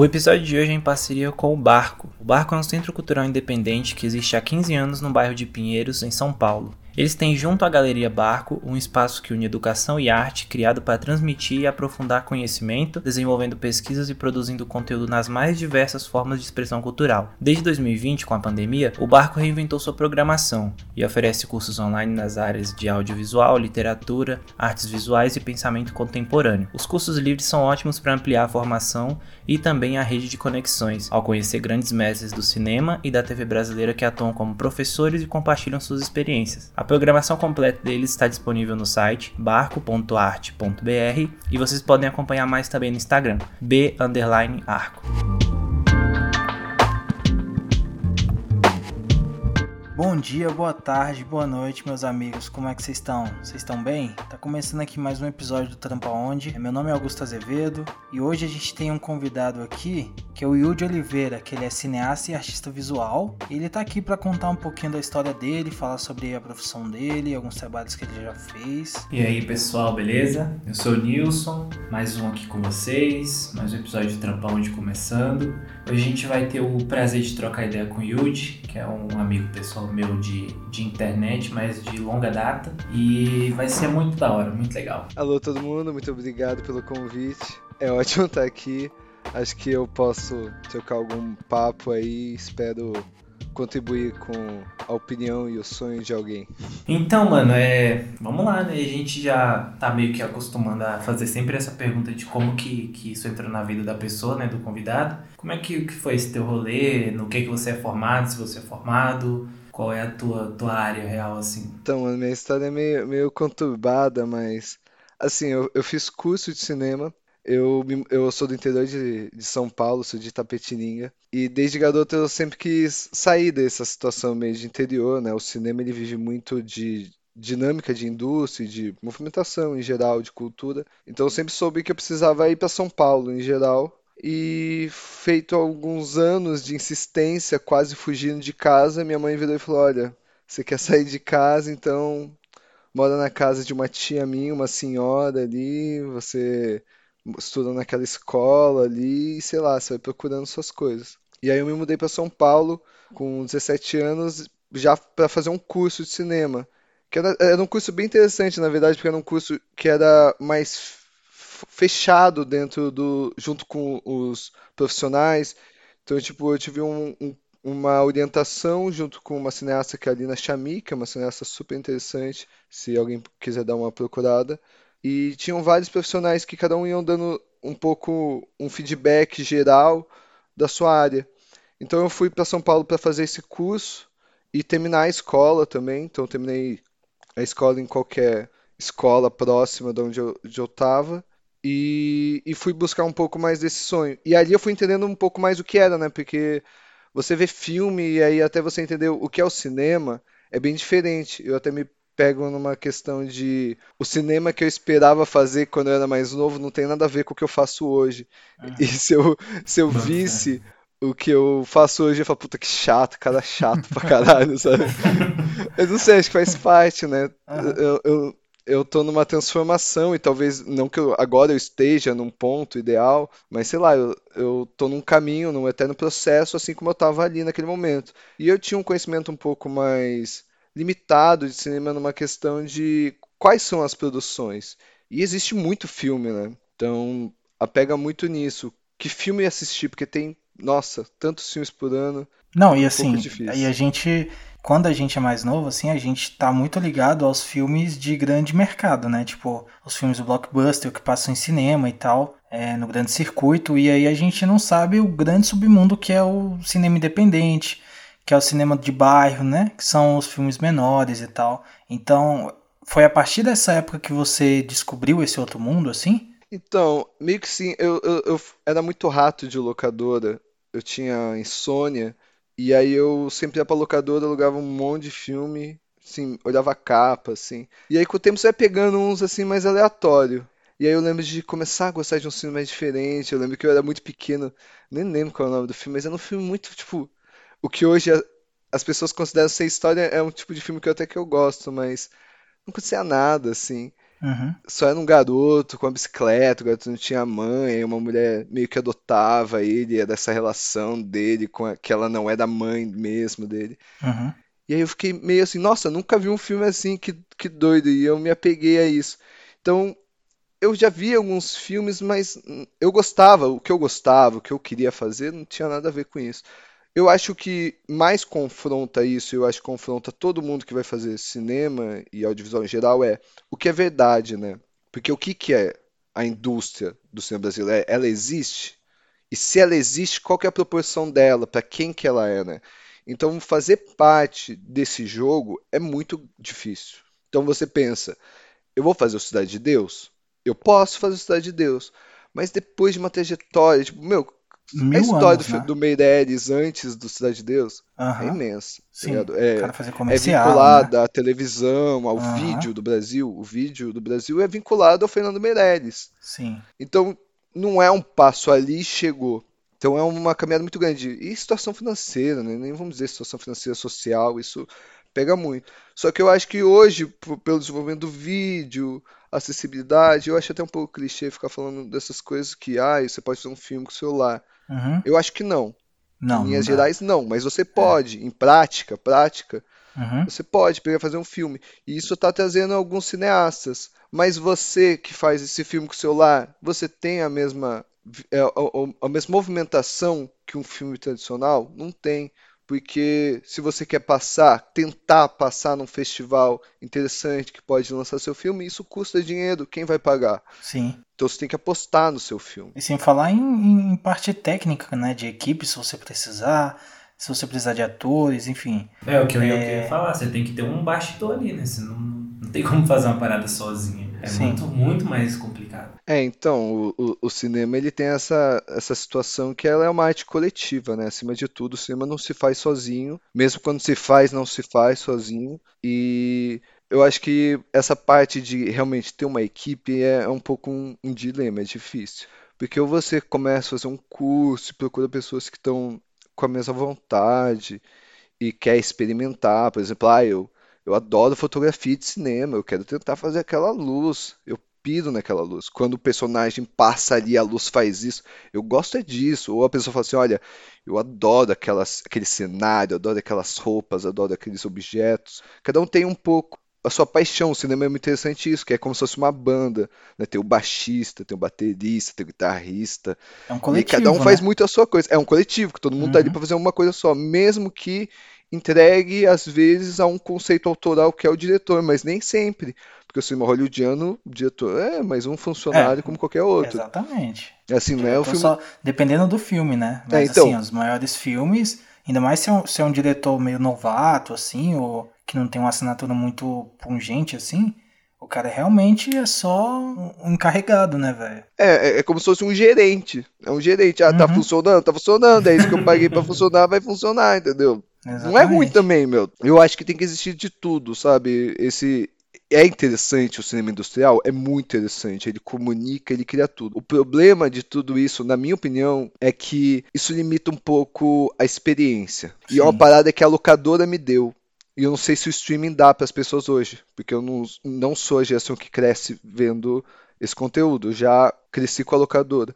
O episódio de hoje é em parceria com o Barco. O Barco é um centro cultural independente que existe há 15 anos no bairro de Pinheiros, em São Paulo. Eles têm junto à Galeria Barco um espaço que une educação e arte, criado para transmitir e aprofundar conhecimento, desenvolvendo pesquisas e produzindo conteúdo nas mais diversas formas de expressão cultural. Desde 2020, com a pandemia, o Barco reinventou sua programação e oferece cursos online nas áreas de audiovisual, literatura, artes visuais e pensamento contemporâneo. Os cursos livres são ótimos para ampliar a formação e também a rede de conexões, ao conhecer grandes mestres do cinema e da TV brasileira que atuam como professores e compartilham suas experiências. A programação completa deles está disponível no site barco.arte.br e vocês podem acompanhar mais também no Instagram, b_arco. Bom dia, boa tarde, boa noite, meus amigos. Como é que vocês estão? Vocês estão bem? Tá começando aqui mais um episódio do Trampa Onde. Meu nome é Augusto Azevedo e hoje a gente tem um convidado aqui que é o Yudi Oliveira, que ele é cineasta e artista visual. Ele tá aqui para contar um pouquinho da história dele, falar sobre a profissão dele, alguns trabalhos que ele já fez. E aí, pessoal, beleza? Eu sou o Nilson, mais um aqui com vocês, mais um episódio de Trampa Onde começando. Hoje a gente vai ter o prazer de trocar ideia com o que é um amigo pessoal meu de, de internet, mas de longa data. E vai ser muito da hora, muito legal. Alô, todo mundo, muito obrigado pelo convite. É ótimo estar aqui. Acho que eu posso trocar algum papo aí. Espero contribuir com a opinião e o sonho de alguém. Então, mano, é. Vamos lá, né? A gente já tá meio que acostumando a fazer sempre essa pergunta de como que, que isso entrou na vida da pessoa, né? Do convidado. Como é que, que foi esse teu rolê? No que, que você é formado? Se você é formado? Qual é a tua, tua área real, assim? Então, a minha história é meio, meio conturbada, mas. Assim, eu, eu fiz curso de cinema eu, eu sou do interior de, de São Paulo, sou de Itapetininga. E desde garoto eu sempre quis sair dessa situação meio de interior, né? O cinema ele vive muito de dinâmica de indústria, de movimentação em geral, de cultura. Então eu sempre soube que eu precisava ir para São Paulo em geral. E feito alguns anos de insistência, quase fugindo de casa, minha mãe virou e falou: Olha, você quer sair de casa, então mora na casa de uma tia minha, uma senhora ali, você estudando naquela escola ali e sei lá, você vai procurando suas coisas. E aí eu me mudei para São Paulo com 17 anos já para fazer um curso de cinema. Que era, era um curso bem interessante, na verdade, porque era um curso que era mais fechado dentro do junto com os profissionais. Então, tipo, eu tive um, um, uma orientação junto com uma cineasta que é a Lina Chami, que é uma cineasta super interessante, se alguém quiser dar uma procurada. E tinham vários profissionais que cada um iam dando um pouco um feedback geral da sua área. Então eu fui para São Paulo para fazer esse curso e terminar a escola também. Então terminei a escola em qualquer escola próxima de onde eu estava. E, e fui buscar um pouco mais desse sonho. E ali eu fui entendendo um pouco mais o que era, né? Porque você vê filme e aí até você entender o que é o cinema é bem diferente. Eu até me pego numa questão de o cinema que eu esperava fazer quando eu era mais novo não tem nada a ver com o que eu faço hoje. Uhum. E se eu, se eu visse o que eu faço hoje, eu falo, puta que chato, cara chato pra caralho, sabe? eu não sei, acho que faz parte, né? Uhum. Eu, eu, eu tô numa transformação e talvez não que eu, agora eu esteja num ponto ideal, mas sei lá, eu, eu tô num caminho, num eterno processo, assim como eu tava ali naquele momento. E eu tinha um conhecimento um pouco mais limitado de cinema numa questão de quais são as produções. E existe muito filme, né? Então, apega muito nisso. Que filme assistir? Porque tem, nossa, tantos filmes por ano. Não, e assim, aí a gente, quando a gente é mais novo, assim, a gente tá muito ligado aos filmes de grande mercado, né? Tipo, os filmes do blockbuster que passam em cinema e tal, é, no grande circuito, e aí a gente não sabe o grande submundo que é o cinema independente, que é o cinema de bairro, né? Que são os filmes menores e tal. Então, foi a partir dessa época que você descobriu esse outro mundo, assim? Então, meio que sim. Eu, eu, eu era muito rato de locadora. Eu tinha insônia. E aí eu sempre ia pra locadora, alugava um monte de filme, assim, olhava a capa, assim. E aí com o tempo você vai pegando uns, assim, mais aleatório. E aí eu lembro de começar a gostar de um filme mais diferente. Eu lembro que eu era muito pequeno, nem lembro qual é o nome do filme, mas era um filme muito, tipo, o que hoje as pessoas consideram ser história é um tipo de filme que eu até que eu gosto, mas não acontecia nada, assim. Uhum. Só era um garoto com uma bicicleta, o garoto não tinha mãe, uma mulher meio que adotava ele, é dessa relação dele com a, que ela não é da mãe mesmo dele. Uhum. E aí eu fiquei meio assim, nossa, nunca vi um filme assim, que, que doido, e eu me apeguei a isso. Então, eu já vi alguns filmes, mas eu gostava, o que eu gostava, o que eu queria fazer, não tinha nada a ver com isso. Eu acho que mais confronta isso, eu acho que confronta todo mundo que vai fazer cinema e audiovisual em geral é o que é verdade, né? Porque o que, que é a indústria do cinema brasileiro? Ela existe? E se ela existe, qual que é a proporção dela? Para quem que ela é, né? Então fazer parte desse jogo é muito difícil. Então você pensa, eu vou fazer o Cidade de Deus? Eu posso fazer o Cidade de Deus, mas depois de uma trajetória, tipo, meu, Mil a história anos, do, né? do Meirelles antes do Cidade de Deus é imensa. tá Sim, o É, é vinculada né? à televisão, ao vídeo do Brasil. O vídeo do Brasil é vinculado ao Fernando Meirelles. Sim. Então, não é um passo ali e chegou. Então, é uma caminhada muito grande. E situação financeira, né? Nem vamos dizer situação financeira social, isso pega muito. Só que eu acho que hoje, pelo desenvolvimento do vídeo, acessibilidade, eu acho até um pouco clichê ficar falando dessas coisas que, ah, você pode fazer um filme com o celular. Uhum. Eu acho que não. Não, Em linhas não gerais, não, mas você pode, em prática, prática, Uhum. você pode pegar e fazer um filme. E isso está trazendo alguns cineastas. Mas você que faz esse filme com o celular, você tem a mesma, é, a, a- a mesma movimentação que um filme tradicional? Não tem. Porque se você quer passar, tentar passar num festival interessante que pode lançar seu filme, isso custa dinheiro. Quem vai pagar? Sim. Então você tem que apostar no seu filme. E sem falar em, em parte técnica, né? De equipe, se você precisar, se você precisar de atores, enfim. É o que eu ia, É. eu queria falar, você tem que ter um bastidor ali, né? Você não, não tem como fazer uma parada sozinho. É Sim. muito, muito mais complicado. É, então, o, o, cinema ele tem essa, essa situação que ela é uma arte coletiva, né? Acima de tudo, o cinema não se faz sozinho, mesmo quando se faz, não se faz sozinho. E eu acho que essa parte de realmente ter uma equipe é um pouco um, um dilema, é difícil. Porque ou você começa a fazer um curso procura pessoas que estão com a mesma vontade e quer experimentar, por exemplo, ah, eu, eu adoro fotografia de cinema, eu quero tentar fazer aquela luz, eu piro naquela luz. Quando o personagem passa ali, a luz faz isso, eu gosto é disso. Ou a pessoa fala assim, olha, eu adoro aquelas, aquele cenário, eu adoro aquelas roupas, adoro aqueles objetos. Cada um tem um pouco a sua paixão. O cinema é muito interessante isso, que é como se fosse uma banda, né? Tem o baixista, tem o baterista, tem o guitarrista. É um E coletivo, cada um faz né? muito a sua coisa. É um coletivo, que todo mundo tá ali Uhum. para fazer uma coisa só, mesmo que entregue às vezes a um conceito autoral que é o diretor, mas nem sempre, porque o cinema hollywoodiano, o diretor é mais um funcionário É, como qualquer outro. Exatamente. Assim, não é o Diretor filme. só dependendo do filme, né? É, Mas então. assim, os maiores filmes, ainda mais se é, um, se é um diretor meio novato, assim, ou que não tem uma assinatura muito pungente, assim, o cara realmente é só um encarregado, né, velho? É, é, é como se fosse um gerente. É um gerente. Ah, tá Uhum. funcionando, tá funcionando. É isso que eu paguei pra funcionar, vai funcionar, entendeu? Não é ruim Exatamente. também, meu. Eu acho que tem que existir de tudo, sabe? Esse é interessante o cinema industrial, é muito interessante. Ele comunica, ele cria tudo. O problema de tudo isso, na minha opinião, é que isso limita um pouco a experiência. E é uma Sim. parada que a locadora me deu. E eu não sei se o streaming dá para as pessoas hoje, porque eu não, não sou a geração que cresce vendo esse conteúdo. Eu já cresci com a locadora.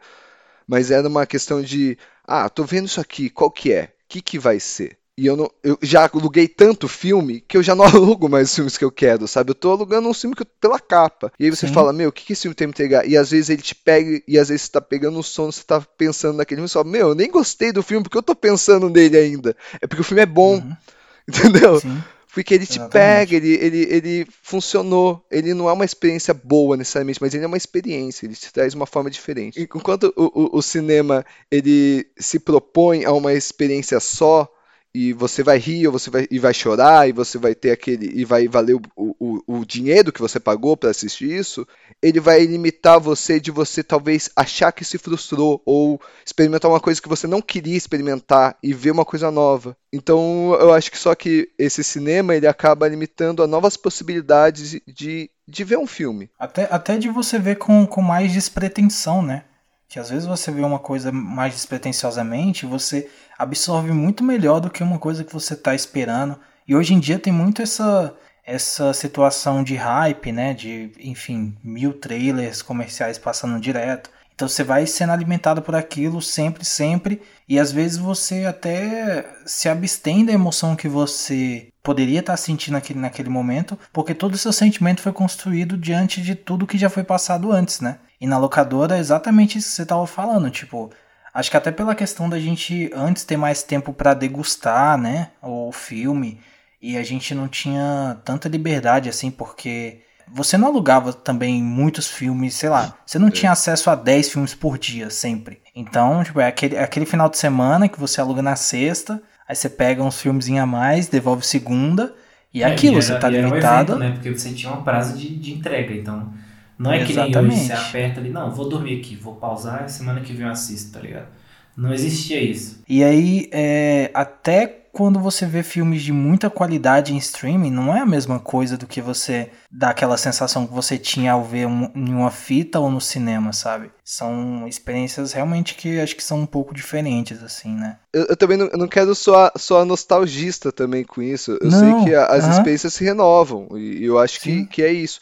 Mas era uma questão de, ah, tô vendo isso aqui, qual que é? O que que vai ser? E eu não, eu já aluguei tanto filme que eu já não alugo mais os filmes que eu quero, sabe? Eu tô alugando um filme que eu- pela capa. E aí você Sim. fala, meu, o que que esse filme tem que entregar? E às vezes ele te pega, e às vezes você tá pegando o sono, você tá pensando naquele filme, e você fala, meu, eu nem gostei do filme, porque eu tô pensando nele ainda. É porque o filme é bom, Uhum. entendeu? Sim. Porque ele te Exatamente. pega, ele, ele, ele funcionou. Ele não é uma experiência boa necessariamente, mas ele é uma experiência, ele te traz uma forma diferente. Enquanto o, o, o cinema ele se propõe a uma experiência só, e você vai rir, ou você vai, e vai chorar, e você vai ter aquele. e vai valer o, o, o dinheiro que você pagou para assistir isso, ele vai limitar você de você talvez achar que se frustrou, ou experimentar uma coisa que você não queria experimentar e ver uma coisa nova. Então eu acho que só que esse cinema ele acaba limitando a novas possibilidades de, de ver um filme. Até, até de você ver com, com mais despretensão, né? Que às vezes você vê uma coisa mais despretensiosamente, você absorve muito melhor do que uma coisa que você tá esperando. E hoje em dia tem muito essa, essa situação de hype, né? De, enfim, mil trailers comerciais passando direto. Então você vai sendo alimentado por aquilo sempre, sempre, e às vezes você até se abstém da emoção que você poderia estar sentindo naquele, naquele momento, porque todo o seu sentimento foi construído diante de tudo que já foi passado antes, né? E na locadora é exatamente isso que você estava falando, tipo, acho que até pela questão da gente antes ter mais tempo para degustar, né, o filme, e a gente não tinha tanta liberdade assim, porque você não alugava também muitos filmes, sei lá, você não é. tinha acesso a 10 filmes por dia sempre. Então, tipo, é aquele, é aquele final de semana que você aluga na sexta, aí você pega uns filmes a mais, devolve segunda, e é, aquilo, você tá limitado. Um evento, né? Porque você tinha um prazo de, de entrega, então. Não é Exatamente. que nem hoje, você aperta ali, não, vou dormir aqui, vou pausar, semana que vem eu assisto, tá ligado? Não existia isso. E aí, é, até quando você vê filmes de muita qualidade em streaming, não é a mesma coisa do que você dá aquela sensação que você tinha ao ver um, em uma fita ou no cinema, sabe? São experiências realmente que acho que são um pouco diferentes, assim, né? Eu, eu também não, eu não quero soar, soar nostalgista também com isso. Eu não, sei que a, as uh -huh. experiências se renovam, e eu acho que, que é isso.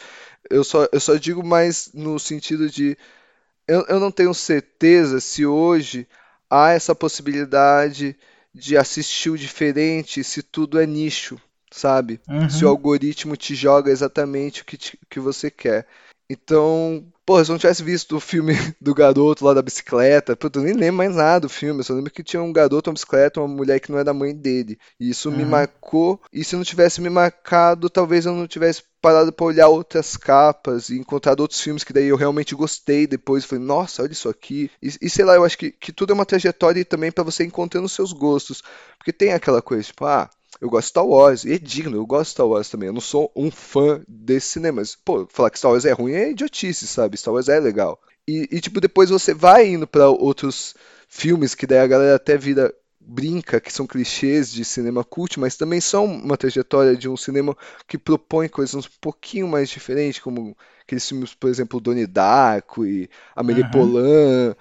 Eu só, eu só digo mais no sentido de. Eu, eu não tenho certeza se hoje há essa possibilidade de assistir o diferente se tudo é nicho, sabe? Uhum. Se o algoritmo te joga exatamente o que, te, que você quer. Então, porra, se eu não tivesse visto o filme do garoto lá da bicicleta, eu nem lembro mais nada do filme, eu só lembro que tinha um garoto, uma bicicleta, uma mulher que não era da mãe dele. E isso uhum. me marcou, e se não tivesse me marcado, talvez eu não tivesse parado para olhar outras capas e encontrado outros filmes que daí eu realmente gostei depois. Falei, nossa, olha isso aqui. E, e sei lá, eu acho que, que tudo é uma trajetória também para você encontrando os seus gostos. Porque tem aquela coisa, tipo, ah, eu gosto de Star Wars, e é digno, eu gosto de Star Wars também. Eu não sou um fã desse cinema, mas, pô, falar que Star Wars é ruim é idiotice, sabe? Star Wars é legal. E, e tipo, depois você vai indo para outros filmes que daí a galera até vira brinca que são clichês de cinema cult, mas também são uma trajetória de um cinema que propõe coisas um pouquinho mais diferentes, como aqueles filmes, por exemplo, Donnie Darko e Amélie uhum. Poulain,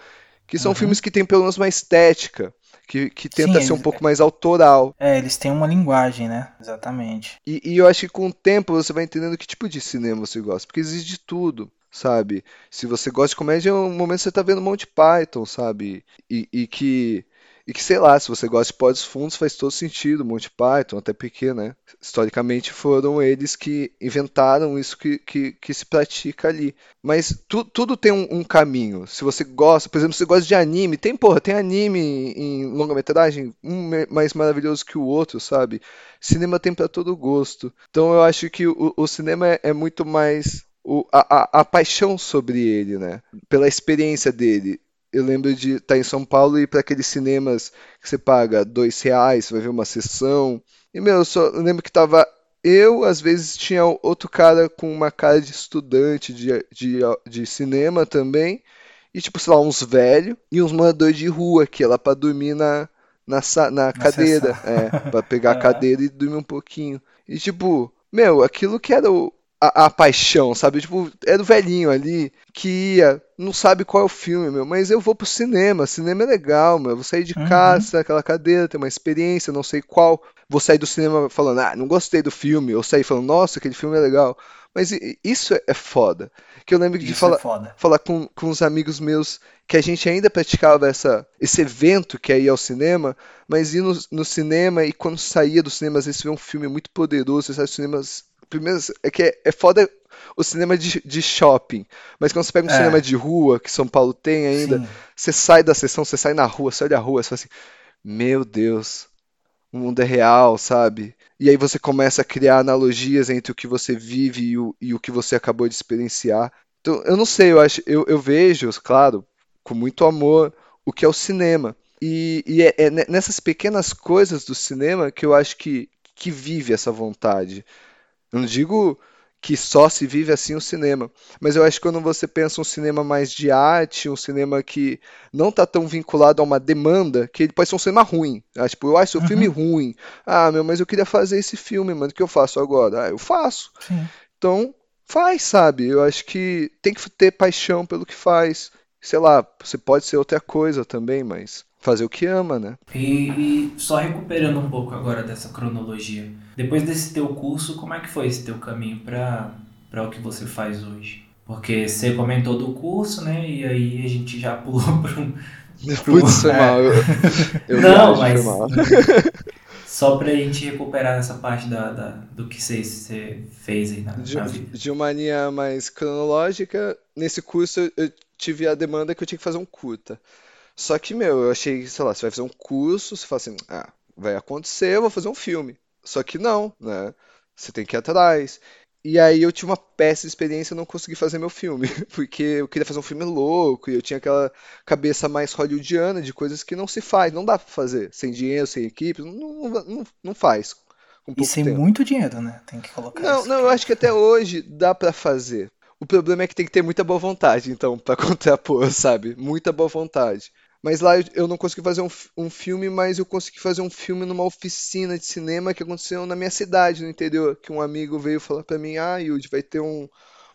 que são uhum. filmes que têm pelo menos uma estética que, que tenta Sim, ser um eles, pouco mais autoral. É, eles têm uma linguagem, né? Exatamente. E, e eu acho que com o tempo você vai entendendo que tipo de cinema você gosta, porque existe de tudo sabe? Se você gosta de comédia, um momento você tá vendo Monty Python, sabe? E, e que e que, sei lá, se você gosta de pods fundos, faz todo sentido. Monty Python, até porque, né? Historicamente foram eles que inventaram isso que, que, que se pratica ali. Mas tu, tudo tem um, um, caminho. Se você gosta, por exemplo, se você gosta de anime, tem, porra, tem anime em longa-metragem, um mais maravilhoso que o outro, sabe? Cinema tem para todo gosto. Então eu acho que o, o cinema é, é muito mais o, a, a, a, paixão sobre ele, né? Pela experiência dele eu lembro de estar em São Paulo e ir para aqueles cinemas que você paga dois reais, você vai ver uma sessão. E, meu, eu só lembro que tava eu, às vezes tinha outro cara com uma cara de estudante de, de, de cinema também. E, tipo, sei lá, uns velhos e uns moradores de rua que é lá pra dormir na, na, na cadeira. É, pra pegar a cadeira e dormir um pouquinho. E, tipo, meu, aquilo que era o, a, a, paixão, sabe? Tipo, é do velhinho ali que ia, não sabe qual é o filme, meu, mas eu vou pro cinema, cinema é legal, meu. Vou sair de uhum. casa, aquela cadeira, ter uma experiência, não sei qual. Vou sair do cinema falando, ah, não gostei do filme, ou sair falando, nossa, aquele filme é legal. Mas isso é foda. Que eu lembro de falar, é falar com, com uns amigos meus que a gente ainda praticava essa, esse evento que é ir ao cinema, mas ir no, no cinema e quando saía do cinema, às vezes vê um filme muito poderoso, você sai dos cinemas primeiro é que é, é foda o cinema de, de shopping. Mas quando você pega um é. cinema de rua, que São Paulo tem ainda, Sim. você sai da sessão, você sai na rua, você olha a rua, você fala assim, meu Deus, o mundo é real, sabe? E aí você começa a criar analogias entre o que você vive e o, e o que você acabou de experienciar. Então, eu não sei, eu acho, eu, eu vejo, claro, com muito amor, o que é o cinema. E, e é, é nessas pequenas coisas do cinema que eu acho que, que vive essa vontade. Eu não digo que só se vive assim o cinema, mas eu acho que quando você pensa um cinema mais de arte, um cinema que não está tão vinculado a uma demanda, que ele pode ser um cinema ruim. Ah, tipo, eu acho o uhum. filme ruim. Ah, meu, mas eu queria fazer esse filme, mano, o que eu faço agora? Ah, eu faço. Sim. Então, faz, sabe? Eu acho que tem que ter paixão pelo que faz. Sei lá, você pode ser outra coisa também, mas fazer o que ama, né? E, e, só recuperando um pouco agora dessa cronologia, depois desse teu curso, como é que foi esse teu caminho para para o que você faz hoje? Porque você comentou do curso, né? E aí a gente já pulou para um. Putz, é. mal. Eu, eu Não, mas. Mal. Só pra gente recuperar essa parte da, da do que você, você fez aí na, de, na vida. De uma linha mais cronológica, nesse curso eu tive a demanda que eu tinha que fazer um curta. Só que, meu, eu achei, sei lá, você vai fazer um curso, você fala assim, ah, vai acontecer, eu vou fazer um filme. Só que não, né? Você tem que ir atrás. E aí eu tive uma péssima experiência e não consegui fazer meu filme, porque eu queria fazer um filme louco e eu tinha aquela cabeça mais hollywoodiana de coisas que não se faz, não dá pra fazer, sem dinheiro, sem equipe, não, não, não faz. e sem tempo. muito dinheiro, né? Tem que colocar Não, não, eu acho que até hoje dá para fazer. O problema é que tem que ter muita boa vontade, então, para contrapor, sabe? Muita boa vontade. Mas lá eu não consegui fazer um, um filme, mas eu consegui fazer um filme numa oficina de cinema que aconteceu na minha cidade, no interior. Que um amigo veio falar pra mim: Ah, Yudi, vai ter um,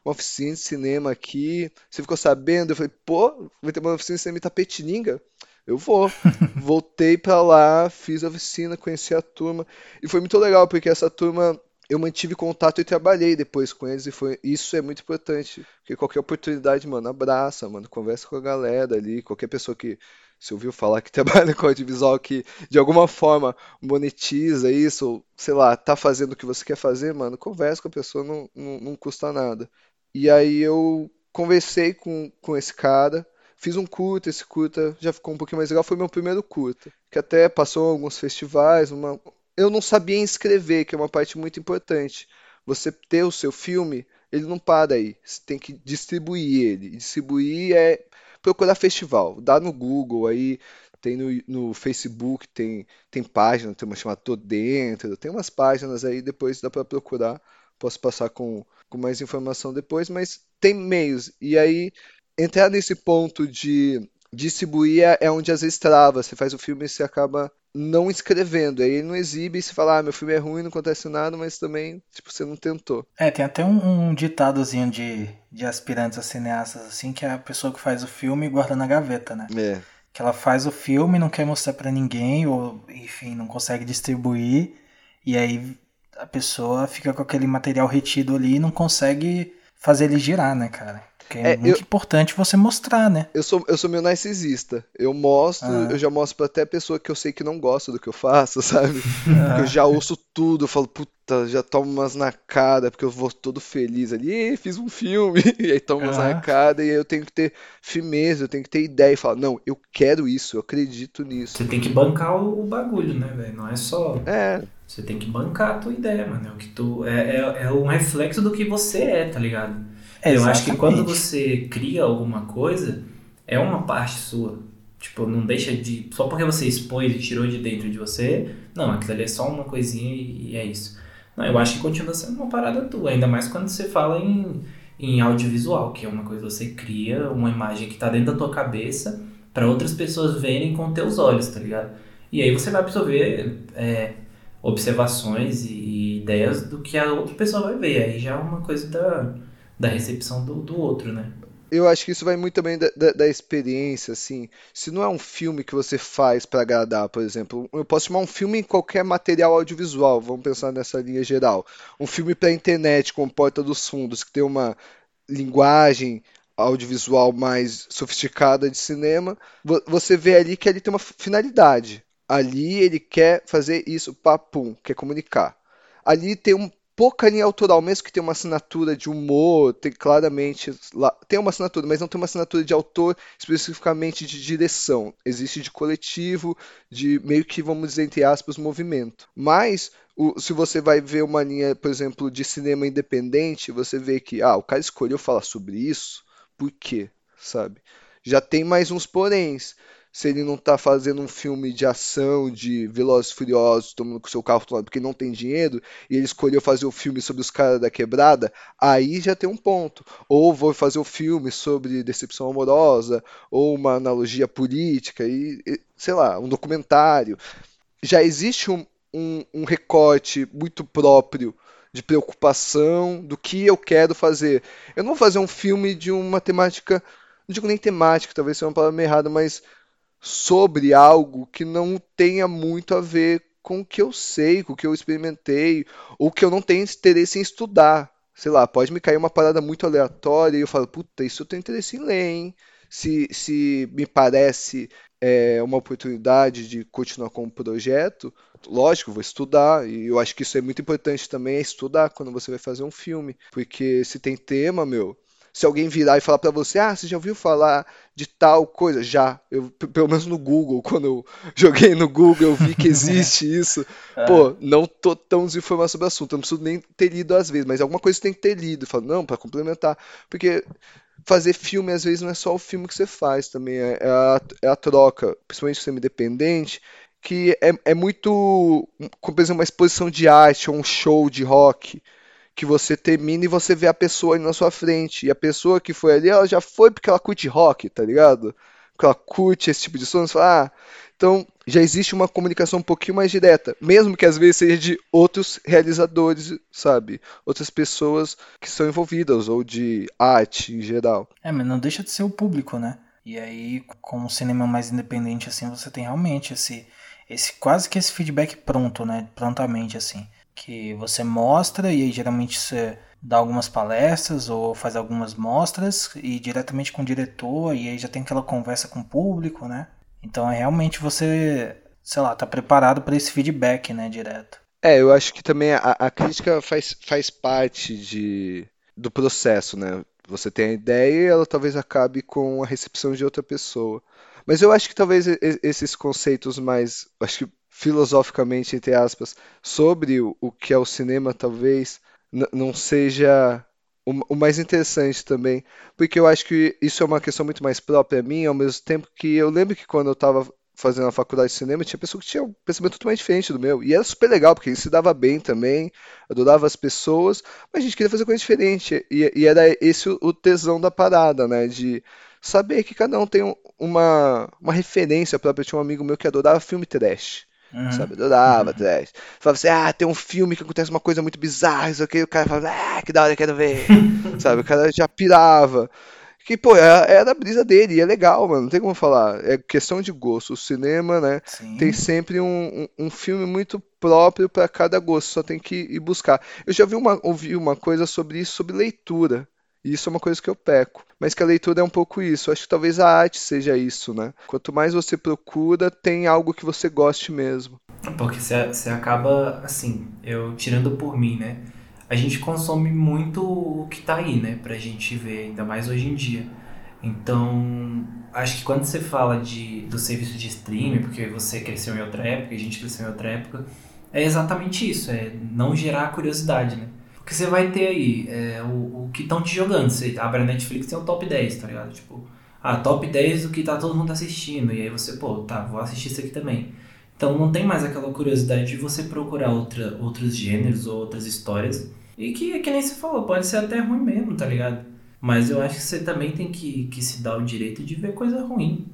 uma oficina de cinema aqui. Você ficou sabendo? Eu falei: Pô, vai ter uma oficina de cinema em Tapetininga? Eu vou. Voltei pra lá, fiz a oficina, conheci a turma. E foi muito legal, porque essa turma eu mantive contato e trabalhei depois com eles e foi isso é muito importante porque qualquer oportunidade mano abraça mano conversa com a galera ali qualquer pessoa que se ouviu falar que trabalha com audiovisual que de alguma forma monetiza isso ou, sei lá tá fazendo o que você quer fazer mano conversa com a pessoa não, não, não custa nada. E aí eu conversei com, com esse cara fiz um curta esse curta já ficou um pouquinho mais legal foi meu primeiro curta que até passou alguns festivais uma eu não sabia escrever, que é uma parte muito importante. Você ter o seu filme, ele não para aí. Você tem que distribuir ele. Distribuir é procurar festival. Dá no Google aí, tem no, no Facebook, tem, tem página, tem uma chamada Tô Dentro, tem umas páginas aí, depois dá para procurar. Posso passar com, com mais informação depois, mas tem meios. E aí, entrar nesse ponto de distribuir é, é onde às vezes trava. Você faz o filme e você acaba não escrevendo. Aí ele não exibe e se fala, ah, meu filme é ruim, não acontece nada, mas também, tipo, você não tentou. É, tem até um, um ditadozinho de, de aspirantes a cineastas, assim, que é a pessoa que faz o filme guarda na gaveta, né? É. Que ela faz o filme, não quer mostrar para ninguém, ou, enfim, não consegue distribuir, e aí a pessoa fica com aquele material retido ali e não consegue fazer ele girar, né, cara? Porque é, é muito eu, importante você mostrar, né? Eu sou, eu sou meio narcisista. Eu mostro, ah. eu já mostro pra até pessoa que eu sei que não gosta do que eu faço, sabe? Ah. Eu já ouço tudo, eu falo, puta, já tomo umas na cara, porque eu vou todo feliz ali, fiz um filme, e aí tomo umas ah. na cara, e aí eu tenho que ter firmeza, eu tenho que ter ideia e falar, não, eu quero isso, eu acredito nisso. Você tem que bancar o, bagulho, né, velho? Não é só. É. Você tem que bancar a tua ideia, mano. É o que tu. É, é, é um reflexo do que você é, tá ligado? É, eu acho que quando você cria alguma coisa, é uma parte sua. Tipo, não deixa de. Só porque você expôs e tirou de dentro de você, não, aquilo ali é só uma coisinha e, é isso. Não, eu acho que continua sendo uma parada tua, ainda mais quando você fala em, em audiovisual, que é uma coisa que você cria uma imagem que está dentro da tua cabeça para outras pessoas verem com teus olhos, tá ligado? E aí você vai absorver é, observações e, e ideias do que a outra pessoa vai ver. Aí já é uma coisa da da recepção do, do outro, né? Eu acho que isso vai muito também da, da, da, experiência, assim. Se não é um filme que você faz para agradar, por exemplo, eu posso chamar um filme em qualquer material audiovisual, vamos pensar nessa linha geral. Um filme para internet, como Porta dos Fundos, que tem uma linguagem audiovisual mais sofisticada de cinema, você vê ali que ele tem uma finalidade. Ali ele quer fazer isso, papum, quer comunicar. Ali tem um pouca linha autoral, mesmo que tenha uma assinatura de humor, tem claramente lá, tem uma assinatura, mas não tem uma assinatura de autor especificamente de direção. Existe de coletivo, de meio que vamos dizer entre aspas movimento. Mas o, se você vai ver uma linha, por exemplo, de cinema independente, você vê que ah, o cara escolheu falar sobre isso, por quê, sabe? Já tem mais uns poréns se ele não tá fazendo um filme de ação, de Velozes Furiosos, tomando com seu carro porque não tem dinheiro, e ele escolheu fazer o filme sobre os caras da quebrada, aí já tem um ponto. Ou vou fazer o um filme sobre decepção amorosa, ou uma analogia política, e, e sei lá, um documentário. Já existe um, um, um recorte muito próprio de preocupação do que eu quero fazer. Eu não vou fazer um filme de uma temática, não digo nem temática, talvez seja uma palavra errada, mas sobre algo que não tenha muito a ver com o que eu sei, com o que eu experimentei, ou que eu não tenho interesse em estudar. Sei lá, pode me cair uma parada muito aleatória e eu falo, puta, isso eu tenho interesse em ler, hein? Se, se me parece é, uma oportunidade de continuar com o projeto, lógico, vou estudar, e eu acho que isso é muito importante também, é estudar quando você vai fazer um filme, porque se tem tema, meu, se alguém virar e falar para você, ah, você já ouviu falar de tal coisa? Já. Eu, pelo menos no Google, quando eu joguei no Google, eu vi que existe isso. É. Pô, não tô tão desinformado sobre o assunto, eu não preciso nem ter lido às vezes, mas alguma coisa você tem que ter lido. Eu falo, não, para complementar. Porque fazer filme, às vezes, não é só o filme que você faz também, é, é a, é a troca, principalmente se independente, que é, é muito, por exemplo, uma exposição de arte ou um show de rock que você termina e você vê a pessoa ali na sua frente. E a pessoa que foi ali, ela já foi porque ela curte rock, tá ligado? Porque ela curte esse tipo de som. Você fala, ah, então já existe uma comunicação um pouquinho mais direta, mesmo que às vezes seja de outros realizadores, sabe? Outras pessoas que são envolvidas, ou de arte em geral. É, mas não deixa de ser o público, né? E aí, com um cinema mais independente assim, você tem realmente esse, esse quase que esse feedback pronto, né? Prontamente, assim que você mostra e aí geralmente você dá algumas palestras ou faz algumas mostras e diretamente com o diretor e aí já tem aquela conversa com o público, né? Então é realmente você, sei lá, tá preparado para esse feedback, né, direto. É, eu acho que também a, a crítica faz, faz parte de, do processo, né? Você tem a ideia e ela talvez acabe com a recepção de outra pessoa. Mas eu acho que talvez esses conceitos mais, acho que filosoficamente, entre aspas, sobre o, o que é o cinema, talvez não seja o, o, mais interessante também, porque eu acho que isso é uma questão muito mais própria a mim, ao mesmo tempo que eu lembro que quando eu estava fazendo a faculdade de cinema, tinha pessoa que tinha um pensamento totalmente diferente do meu, e era super legal, porque ele se dava bem também, adorava as pessoas, mas a gente queria fazer coisa diferente, e, e era esse o, tesão da parada, né, de saber que cada um tem uma, uma referência própria. Eu tinha um amigo meu que adorava filme trash. Uhum. Sabe? Adorava uhum. trash. Falava assim, ah, tem um filme que acontece uma coisa muito bizarra, isso aqui, o cara fala, ah, que da hora, quero ver. sabe? O cara já pirava. Que, pô, era, era a brisa dele, e é legal, mano, não tem como falar. É questão de gosto. O cinema, né, Sim. tem sempre um, um, um filme muito próprio para cada gosto, só tem que ir buscar. Eu já vi uma, ouvi uma coisa sobre isso, sobre leitura. E isso é uma coisa que eu peco. Mas que a leitura é um pouco isso. Acho que talvez a arte seja isso, né? Quanto mais você procura, tem algo que você goste mesmo. Porque você acaba, assim, eu tirando por mim, né? A gente consome muito o que tá aí, né? Pra gente ver, ainda mais hoje em dia. Então, acho que quando você fala de, do serviço de streaming, porque você cresceu em outra época, a gente cresceu em outra época, é exatamente isso, é não gerar curiosidade, né? Porque você vai ter aí é, o, o que estão te jogando. Você abre a Netflix tem o top 10, tá ligado? Tipo, ah, top 10 do que tá todo mundo assistindo. E aí você, pô, tá, vou assistir isso aqui também. Então não tem mais aquela curiosidade de você procurar outra, outros gêneros ou outras histórias. E que, é que nem você falou, pode ser até ruim mesmo, tá ligado? Mas eu acho que você também tem que, que se dar o direito de ver coisa ruim.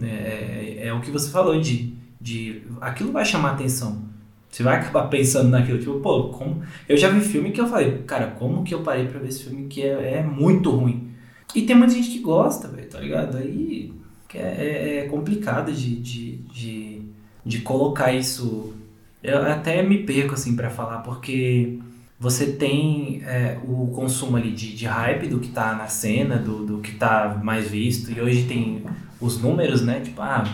É, é, é o que você falou, de, de aquilo vai chamar atenção. Você vai acabar pensando naquilo, tipo, pô, como. Eu já vi filme que eu falei, cara, como que eu parei pra ver esse filme que é, é muito ruim? E tem muita gente que gosta, velho, tá ligado? Aí é, é, é complicado de, de, de, de, colocar isso. Eu até me perco, assim, para falar, porque você tem é, o consumo ali de, de hype do que tá na cena, do, do que tá mais visto, e hoje tem os números, né? Tipo, ah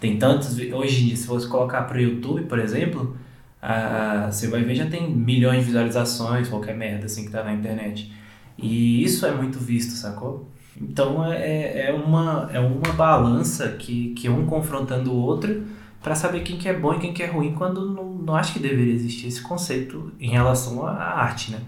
tem tantos. Hoje, se você colocar para o YouTube, por exemplo, uh, você vai ver já tem milhões de visualizações, qualquer merda assim que tá na internet. E isso é muito visto, sacou? Então é, é, uma, é uma balança que, que um confrontando o outro para saber quem que é bom e quem que é ruim, quando não, não acho que deveria existir esse conceito em relação à arte, né?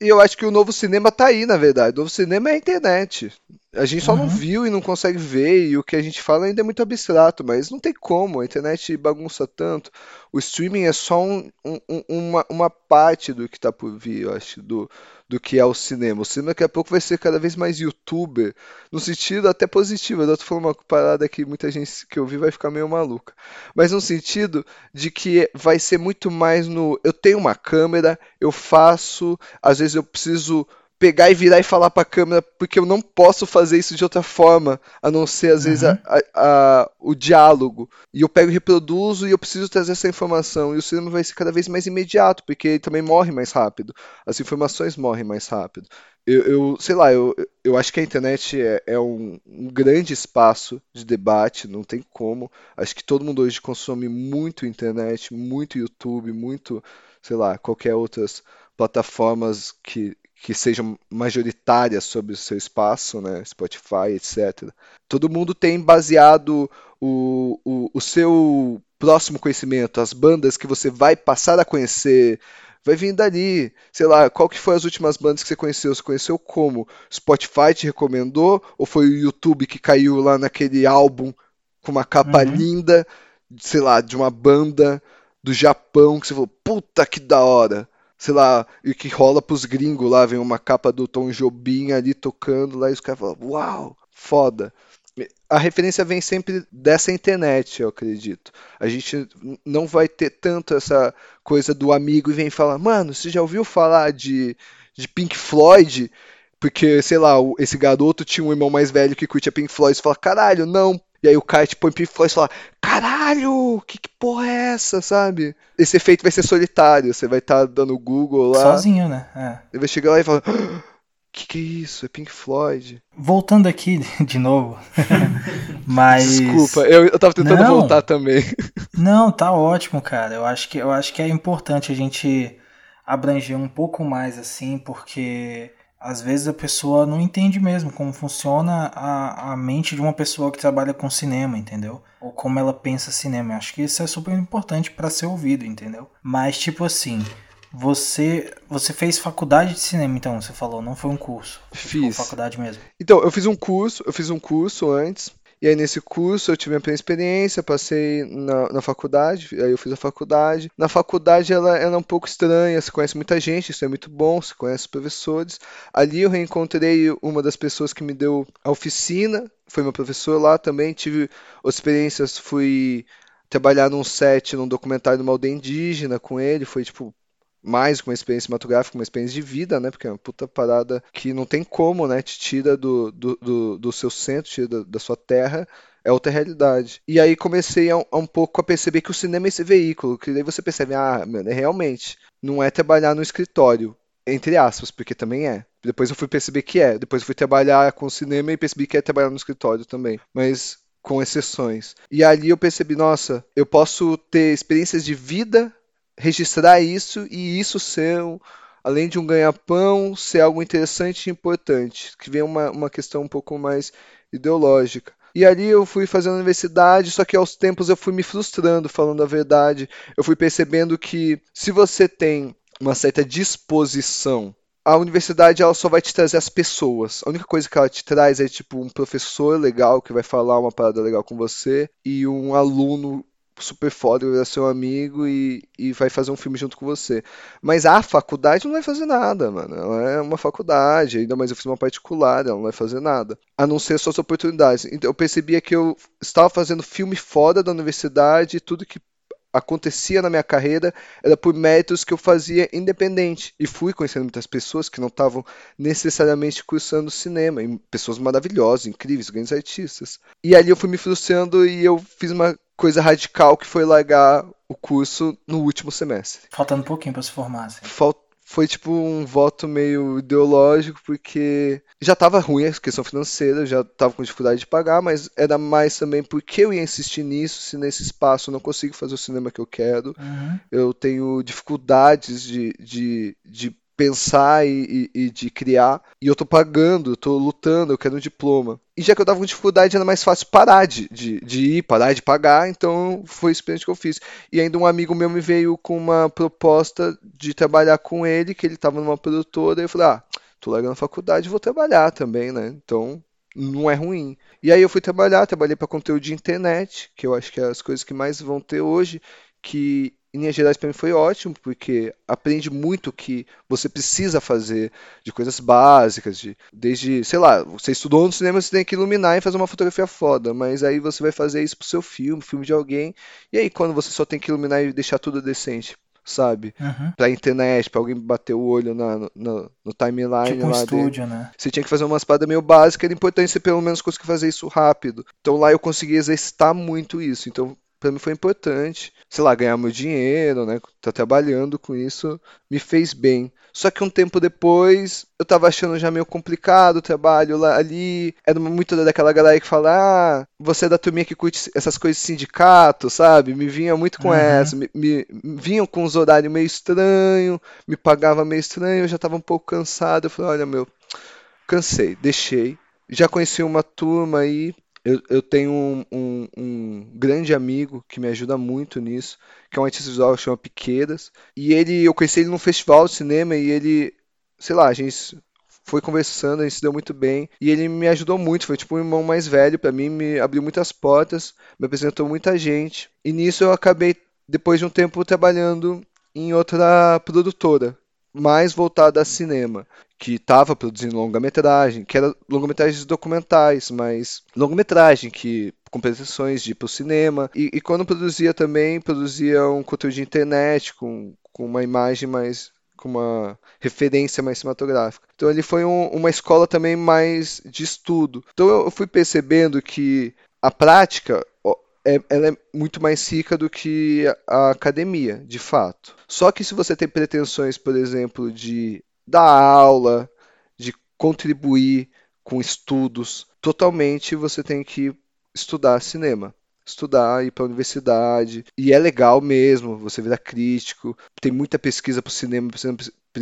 E eu acho que o novo cinema tá aí, na verdade. O novo cinema é a internet. A gente só uhum. não viu e não consegue ver, e o que a gente fala ainda é muito abstrato, mas não tem como, a internet bagunça tanto. O streaming é só um, um, uma, uma parte do que está por vir, eu acho, do, do que é o cinema. O cinema daqui a pouco vai ser cada vez mais youtuber, no sentido até positivo. Eu tô falando uma parada que muita gente que ouvir vai ficar meio maluca. Mas no sentido de que vai ser muito mais no. Eu tenho uma câmera, eu faço, às vezes eu preciso pegar e virar e falar pra câmera, porque eu não posso fazer isso de outra forma, a não ser, às uhum. vezes, a, a, a, o diálogo. E eu pego e reproduzo e eu preciso trazer essa informação. E o cinema vai ser cada vez mais imediato, porque ele também morre mais rápido. As informações morrem mais rápido. Eu, eu sei lá, eu, eu acho que a internet é, é um, um grande espaço de debate, não tem como. Acho que todo mundo hoje consome muito internet, muito YouTube, muito, sei lá, qualquer outras plataformas que, que sejam majoritárias sobre o seu espaço, né, Spotify, etc. Todo mundo tem baseado o, o, o seu próximo conhecimento, as bandas que você vai passar a conhecer, vai vir dali. Sei lá, qual que foi as últimas bandas que você conheceu? Você conheceu como? Spotify te recomendou? Ou foi o YouTube que caiu lá naquele álbum com uma capa uhum. linda, sei lá, de uma banda do Japão que você falou, puta que da hora sei lá, e que rola pros gringos lá, vem uma capa do Tom Jobim ali tocando lá e os caras falam, uau, foda. A referência vem sempre dessa internet, eu acredito. A gente não vai ter tanto essa coisa do amigo e vem falar, mano, você já ouviu falar de, de Pink Floyd? Porque, sei lá, esse garoto tinha um irmão mais velho que curtia Pink Floyd e fala, caralho, não, e aí o Kite põe Pink Floyd e fala: Caralho, que, que porra é essa, sabe? Esse efeito vai ser solitário. Você vai estar tá dando Google lá. Sozinho, né? É. Ele vai chegar lá e falar: ah, Que que é isso? É Pink Floyd. Voltando aqui de novo. Mas. Desculpa, eu, eu tava tentando não, voltar também. Não, tá ótimo, cara. Eu acho que, eu acho que é importante a gente abranger um pouco mais assim, porque às vezes a pessoa não entende mesmo como funciona a, a mente de uma pessoa que trabalha com cinema, entendeu? Ou como ela pensa cinema. Eu acho que isso é super importante para ser ouvido, entendeu? Mas tipo assim, você você fez faculdade de cinema, então você falou, não foi um curso? Fiz. Faculdade mesmo. Então, eu fiz um curso, eu fiz um curso antes e aí nesse curso eu tive a primeira experiência, passei na, na faculdade, aí eu fiz a faculdade. Na faculdade ela, ela é um pouco estranha, você conhece muita gente, isso é muito bom, você conhece os professores. Ali eu reencontrei uma das pessoas que me deu a oficina, foi meu professor lá também, tive experiências, fui trabalhar num set, num documentário numa aldeia indígena com ele, foi tipo mais uma experiência cinematográfica, uma experiência de vida, né? Porque é uma puta parada que não tem como, né? Te tira do, do, do, do seu centro, tira da, da, sua terra. É outra realidade. E aí comecei a, a, um pouco a perceber que o cinema é esse veículo, que daí você percebe, ah, mano, é realmente, não é trabalhar no escritório, entre aspas, porque também é. Depois eu fui perceber que é. Depois eu fui trabalhar com cinema e percebi que é trabalhar no escritório também. Mas com exceções. E ali eu percebi, nossa, eu posso ter experiências de vida registrar isso e isso ser, além de um ganha-pão, ser algo interessante e importante, que vem uma, uma questão um pouco mais ideológica. E ali eu fui fazendo universidade, só que aos tempos eu fui me frustrando, falando a verdade. Eu fui percebendo que se você tem uma certa disposição, a universidade ela só vai te trazer as pessoas. A única coisa que ela te traz é tipo um professor legal que vai falar uma parada legal com você e um aluno super foda, vai ser seu amigo e, e vai fazer um filme junto com você. Mas a faculdade não vai fazer nada, mano. Ela é uma faculdade, ainda mais eu fiz uma particular, ela não vai fazer nada. A não ser suas oportunidades. Então eu percebia que eu estava fazendo filme foda da universidade tudo que acontecia na minha carreira era por méritos que eu fazia independente. E fui conhecendo muitas pessoas que não estavam necessariamente cursando cinema, pessoas maravilhosas, incríveis, grandes artistas. E ali eu fui me frustrando e eu fiz uma coisa radical que foi largar o curso no último semestre. Faltando um pouquinho para se formar. Assim. Falt... Foi tipo um voto meio ideológico, porque já estava ruim a questão financeira, já estava com dificuldade de pagar, mas era mais também porque eu ia insistir nisso, se nesse espaço eu não consigo fazer o cinema que eu quero. Uhum. Eu tenho dificuldades de, de, de pensar e, e, e, de criar. E eu tô pagando, eu tô lutando, eu quero um diploma. E já que eu tava com dificuldade, era mais fácil parar de, de, de ir, parar de pagar, então foi isso que eu fiz. E ainda um amigo meu me veio com uma proposta de trabalhar com ele, que ele tava numa produtora, e eu falei, ah, tô largando a faculdade, vou trabalhar também, né? Então não é ruim. E aí eu fui trabalhar, trabalhei para conteúdo de internet, que eu acho que é as coisas que mais vão ter hoje, que em linhas gerais para mim foi ótimo, porque aprende muito que você precisa fazer de coisas básicas, de, desde, sei lá, você estudou no cinema, você tem que iluminar e fazer uma fotografia foda, mas aí você vai fazer isso pro seu filme, filme de alguém, e aí quando você só tem que iluminar e deixar tudo decente, sabe? Uhum. Pra internet, pra alguém bater o olho na, no, no timeline tipo um lá estúdio, né? Você tinha que fazer umas paradas meio básicas, era importante você pelo menos conseguir fazer isso rápido. Então lá eu consegui exercitar muito isso. Então para mim foi importante, sei lá, ganhar meu dinheiro, né? Tá trabalhando com isso, me fez bem. Só que um tempo depois, eu tava achando já meio complicado o trabalho lá ali. Era muito daquela galera que fala: "Ah, você é da turminha que curte essas coisas de sindicato", sabe? Me vinha muito com uhum. essa, me, me, vinham com os horários meio estranho, me pagava meio estranho, eu já tava um pouco cansado. Eu falei: "Olha, meu, cansei, deixei. Já conheci uma turma aí eu, eu tenho um, um, um, grande amigo que me ajuda muito nisso, que é um artista visual que chama Piquedas. E ele, eu conheci ele num festival de cinema e ele, sei lá, a gente foi conversando, a gente se deu muito bem. E ele me ajudou muito, foi tipo um irmão mais velho para mim, me abriu muitas portas, me apresentou muita gente. E nisso eu acabei, depois de um tempo, trabalhando em outra produtora, mais voltada a cinema que estava produzindo longa-metragem, que era longa-metragens documentais, mas longa-metragem que com pretensões de ir para o cinema. E, e, quando produzia também, produzia um conteúdo de internet com, com uma imagem mais com uma referência mais cinematográfica. Então ele foi um, uma escola também mais de estudo. Então eu fui percebendo que a prática é, ela é muito mais rica do que a academia, de fato. Só que se você tem pretensões, por exemplo, de dar aula, de contribuir com estudos. Totalmente você tem que estudar cinema. Estudar, ir para a universidade. E é legal mesmo, você vira crítico. Tem muita pesquisa para o cinema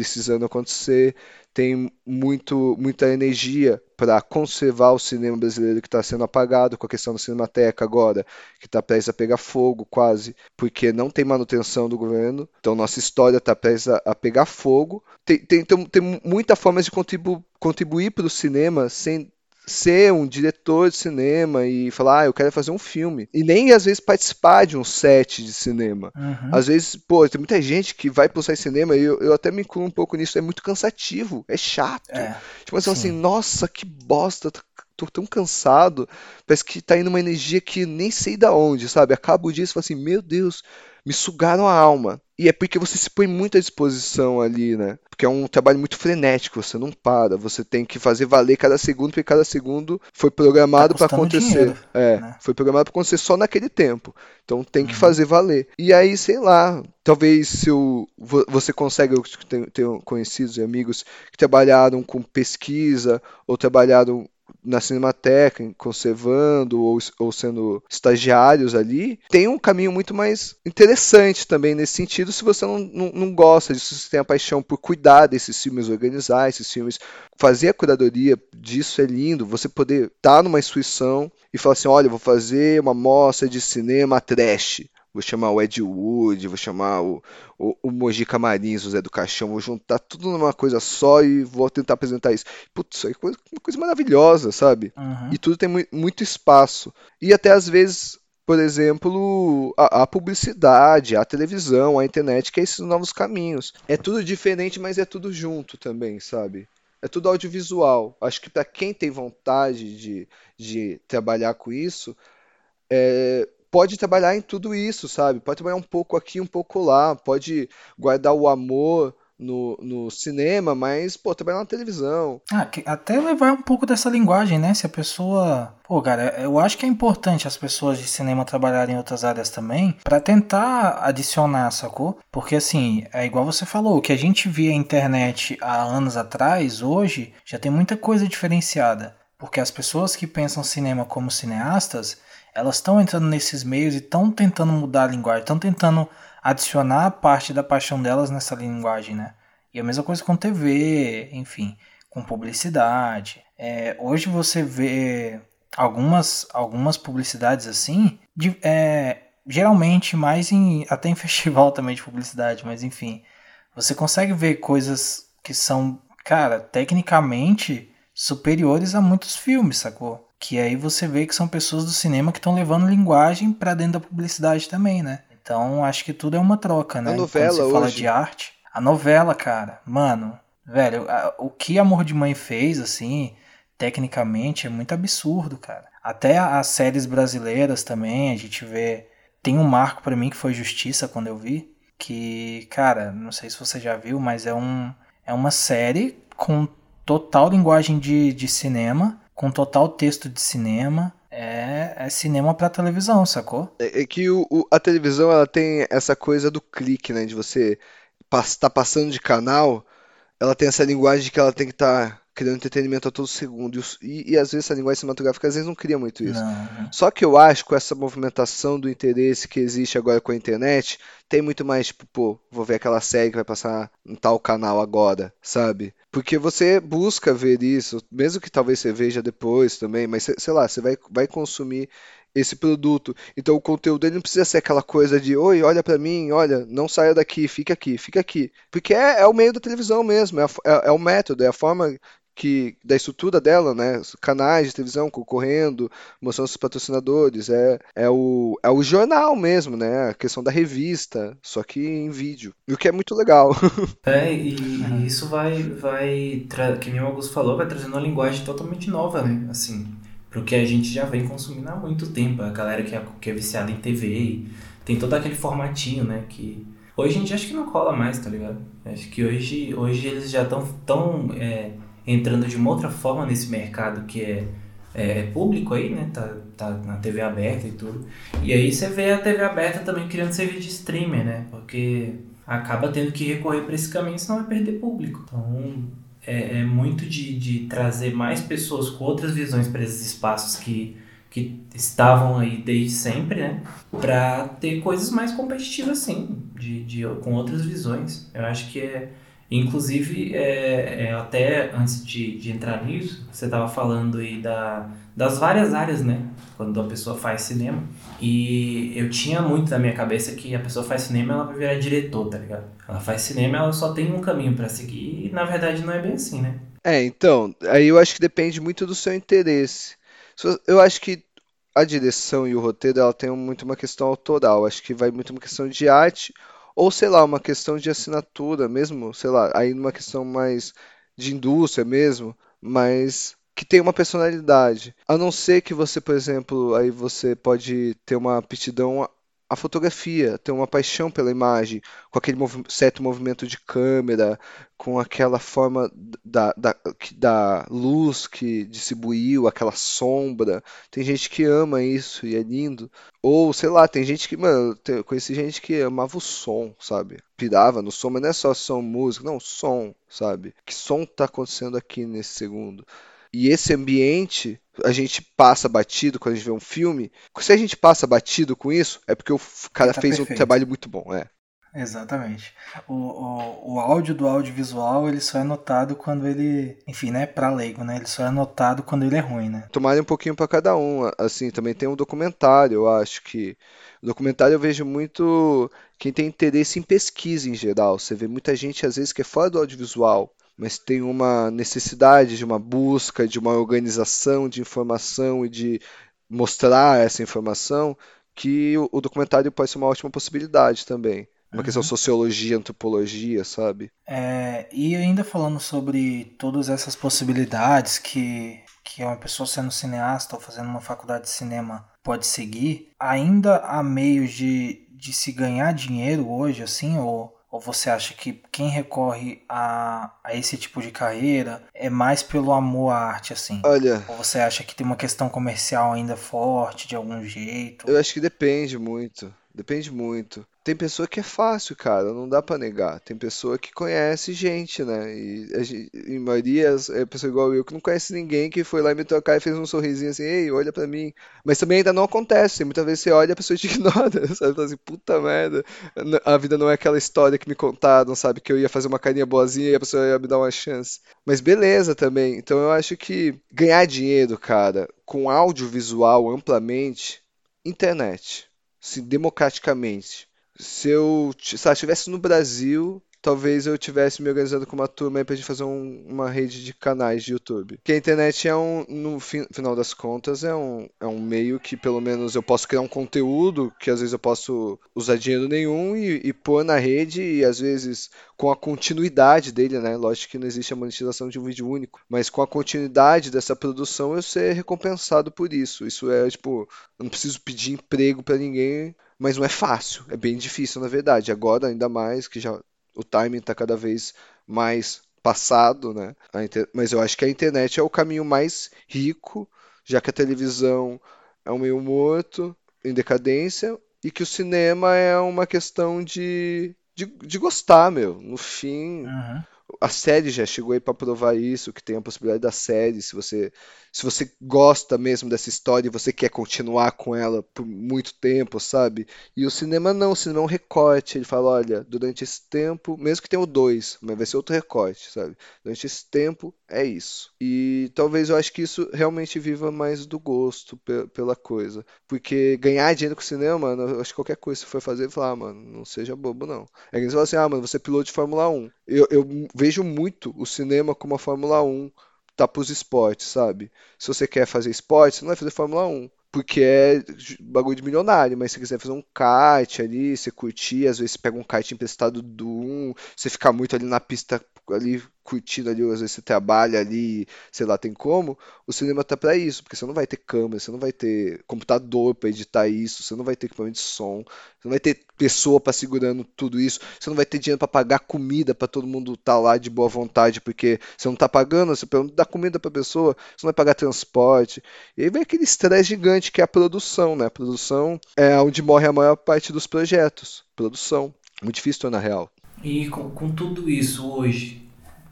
precisando acontecer tem muito, muita energia para conservar o cinema brasileiro que está sendo apagado, com a questão da Cinemateca agora, que está prestes a pegar fogo quase, porque não tem manutenção do governo. Então nossa história está prestes a, a, pegar fogo. Tem, tem, tem, tem muita forma de contribu contribuir para o cinema sem ser um diretor de cinema e falar, ah, eu quero fazer um filme. E nem às vezes participar de um set de cinema. Uhum. Às vezes, pô, tem muita gente que vai pro set de cinema e eu, eu até me incluo um pouco nisso, é muito cansativo, é chato. É, tipo assim, assim, nossa, que bosta, tô tão cansado, parece que tá indo uma energia que nem sei da onde, sabe? Acabo o dia e falo assim, meu Deus, me sugaram a alma. E é porque você se põe muito à disposição ali, né? Porque é um trabalho muito frenético, você não para, você tem que fazer valer cada segundo, porque cada segundo foi programado tá para acontecer. Dinheiro, é, né? foi programado para acontecer só naquele tempo. Então tem que uhum. fazer valer. E aí, sei lá, talvez se eu, você consegue, eu tenho conhecidos e amigos que trabalharam com pesquisa ou trabalharam na Cinemateca, conservando ou, ou sendo estagiários ali, tem um caminho muito mais interessante também nesse sentido, se você não, não, não gosta disso, se você tem a paixão por cuidar desses filmes, organizar esses filmes, fazer a curadoria disso é lindo, você poder estar numa instituição e falar assim, olha, vou fazer uma mostra de cinema trash, vou chamar o Ed Wood, vou chamar o, o, o Moji Camarins, o Zé do Caixão, vou juntar tudo numa coisa só e vou tentar apresentar isso. Putz, isso é coisa, uma coisa maravilhosa, sabe? Uhum. E tudo tem mu muito espaço. E até às vezes, por exemplo, a, a, publicidade, a televisão, a internet, que é esses novos caminhos. É tudo diferente, mas é tudo junto também, sabe? É tudo audiovisual. Acho que para quem tem vontade de, de trabalhar com isso, é, pode trabalhar em tudo isso, sabe? Pode trabalhar um pouco aqui, um pouco lá, pode guardar o amor no, no cinema, mas, pô, trabalhar na televisão. Ah, até levar um pouco dessa linguagem, né? Se a pessoa. Pô, cara, eu acho que é importante as pessoas de cinema trabalharem em outras áreas também, para tentar adicionar, sacou? Porque, assim, é igual você falou, o que a gente via na internet há anos atrás, hoje, já tem muita coisa diferenciada. Porque as pessoas que pensam cinema como cineastas, elas estão entrando nesses meios e estão tentando mudar a linguagem, estão tentando adicionar parte da paixão delas nessa linguagem, né? E a mesma coisa com TV, enfim, com publicidade. É, hoje você vê algumas, algumas publicidades assim, de, é, geralmente mais em até em festival também de publicidade, mas enfim, você consegue ver coisas que são, cara, tecnicamente superiores a muitos filmes, sacou? Que aí você vê que são pessoas do cinema que estão levando linguagem para dentro da publicidade também, né? Então acho que tudo é uma troca, né? A novela Quando você fala de arte, a novela, cara, mano, velho, a, o que Amor de Mãe fez, assim, tecnicamente é muito absurdo, cara. Até as séries brasileiras também, a gente vê. Tem um marco para mim que foi Justiça quando eu vi. que, cara, não sei se você já viu, mas é, um, é uma série com total linguagem de, de cinema, com total texto de cinema. É, é cinema para televisão, sacou? É, é que o, o, a televisão ela tem essa coisa do clique, né? De você estar tá passando de canal, ela tem essa linguagem que ela tem que estar tá criando entretenimento a todo segundo. E, e, às vezes a linguagem cinematográfica às vezes não cria muito isso. Não. Só que eu acho que com essa movimentação do interesse que existe agora com a internet, tem muito mais, tipo, pô, vou ver aquela série que vai passar em tal canal agora, sabe? Porque você busca ver isso, mesmo que talvez você veja depois também, mas sei lá, você vai, vai consumir esse produto. Então o conteúdo dele não precisa ser aquela coisa de oi, olha para mim, olha, não saia daqui, fica aqui, fica aqui. Porque é, é o meio da televisão mesmo, é, a, é, é, o método, é a forma que da estrutura dela, né? Canais de televisão concorrendo, mostrando os patrocinadores, é, é, o, é o jornal mesmo, né? A questão da revista, só que em vídeo. E o que é muito legal. É, e isso vai, vai que nem o Augusto falou, vai trazendo uma linguagem totalmente nova, né? Assim, pro que a gente já vem consumindo há muito tempo. A galera que é, que é viciada em TV, tem todo aquele formatinho, né? Que hoje em dia acho que não cola mais, tá ligado? Acho que hoje, hoje eles já estão tão, tão é, entrando de uma outra forma nesse mercado que é, é, público aí, né? Tá, tá na TV aberta e tudo. E aí você vê a TV aberta também criando serviço de streamer, né? Porque acaba tendo que recorrer para esse caminho, senão vai perder público. Então é, é muito de, de trazer mais pessoas com outras visões para esses espaços que que estavam aí desde sempre, né? Para ter coisas mais competitivas, sim, de, de, com outras visões. Eu acho que é, Inclusive, é, é, até antes de, de entrar nisso, você estava falando aí da, das várias áreas, né? Quando a pessoa faz cinema. E eu tinha muito na minha cabeça que a pessoa faz cinema ela vai virar diretor, tá ligado? Ela faz cinema ela só tem um caminho para seguir e na verdade não é bem assim, né? É, então, aí eu acho que depende muito do seu interesse. Eu acho que a direção e o roteiro ela tem muito uma questão autoral. Acho que vai muito uma questão de arte ou, sei lá, uma questão de assinatura mesmo, sei lá, aí numa questão mais de indústria mesmo, mas que tem uma personalidade. A não ser que você, por exemplo, aí você pode ter uma aptidão a fotografia, ter uma paixão pela imagem, com aquele mov certo movimento de câmera, com aquela forma da, da, da luz que distribuiu, aquela sombra. Tem gente que ama isso e é lindo. Ou, sei lá, tem gente que, mano, eu conheci gente que amava o som, sabe? Pirava no som, mas não é só som, música, não, som, sabe? Que som tá acontecendo aqui nesse segundo? E esse ambiente a gente passa batido quando a gente vê um filme. Se a gente passa batido com isso, é porque o cara tá fez perfeito. um trabalho muito bom, é. Exatamente. O, o, o áudio do audiovisual, ele só é notado quando ele. Enfim, né? Pra leigo, né? Ele só é notado quando ele é ruim, né? Tomarem um pouquinho para cada um. Assim, também tem um documentário, eu acho que. O documentário eu vejo muito quem tem interesse em pesquisa em geral. Você vê muita gente, às vezes, que é fora do audiovisual mas tem uma necessidade de uma busca, de uma organização de informação e de mostrar essa informação, que o, documentário pode ser uma ótima possibilidade também. Uma uhum. questão de sociologia, antropologia, sabe? É, e ainda falando sobre todas essas possibilidades que, que uma pessoa sendo cineasta ou fazendo uma faculdade de cinema pode seguir, ainda há meios de, de se ganhar dinheiro hoje, assim, ou ou você acha que quem recorre a, a esse tipo de carreira é mais pelo amor à arte, assim? Olha. Ou você acha que tem uma questão comercial ainda forte de algum jeito? Eu acho que depende muito. Depende muito. Tem pessoa que é fácil, cara, não dá para negar. Tem pessoa que conhece gente, né? E a gente, em maioria é pessoa igual eu que não conhece ninguém que foi lá me tocar e fez um sorrisinho assim, ei, olha para mim. Mas também ainda não acontece. Muitas vezes você olha e a pessoa te ignora, sabe? Fala assim, puta merda. A vida não é aquela história que me contaram, sabe? Que eu ia fazer uma carinha boazinha e a pessoa ia me dar uma chance. Mas beleza também. Então eu acho que ganhar dinheiro, cara, com audiovisual amplamente, internet. Se democraticamente se eu se ela estivesse no Brasil, talvez eu tivesse me organizando com uma turma aí pra gente fazer um, uma rede de canais de YouTube. Porque a internet é um, no fi, final das contas, é um, é um meio que pelo menos eu posso criar um conteúdo que às vezes eu posso usar dinheiro nenhum e, e pôr na rede e às vezes com a continuidade dele, né? Lógico que não existe a monetização de um vídeo único, mas com a continuidade dessa produção eu ser recompensado por isso. Isso é tipo, eu não preciso pedir emprego para ninguém, mas não é fácil, é bem difícil na verdade. Agora ainda mais que já o timing está cada vez mais passado, né? Mas eu acho que a internet é o caminho mais rico, já que a televisão é um meio morto, em decadência, e que o cinema é uma questão de de, de gostar, meu. No fim, uhum. A série já chegou aí para provar isso, que tem a possibilidade da série, se você se você gosta mesmo dessa história e você quer continuar com ela por muito tempo, sabe? E o cinema não, o cinema é um recorte. Ele fala, olha, durante esse tempo, mesmo que tenha o dois, mas vai ser outro recorte, sabe? Durante esse tempo é isso. E talvez eu acho que isso realmente viva mais do gosto pela coisa. Porque ganhar dinheiro com o cinema, mano, eu acho que qualquer coisa que você for fazer, falar, ah, mano, não seja bobo, não. É que falam assim, ah, mano, você é piloto de Fórmula 1. Eu, eu vejo muito o cinema como a Fórmula 1 tá pros esportes, sabe? Se você quer fazer esporte, você não vai fazer Fórmula 1 porque é bagulho de milionário, mas se quiser fazer um kart ali, você curtir, às vezes você pega um kart emprestado do 1, você fica muito ali na pista ali curtindo ali, às vezes você trabalha ali, sei lá, tem como, o cinema tá para isso, porque você não vai ter câmera, você não vai ter computador para editar isso, você não vai ter equipamento de som, você não vai ter pessoa para segurando tudo isso, você não vai ter dinheiro para pagar comida para todo mundo estar tá lá de boa vontade, porque você não tá pagando, você pelo dá comida para pessoa, você não vai pagar transporte. E aí vem aquele estresse gigante que é a produção, né? A produção é onde morre a maior parte dos projetos. Produção. Muito difícil tornar real. E com, com tudo isso hoje,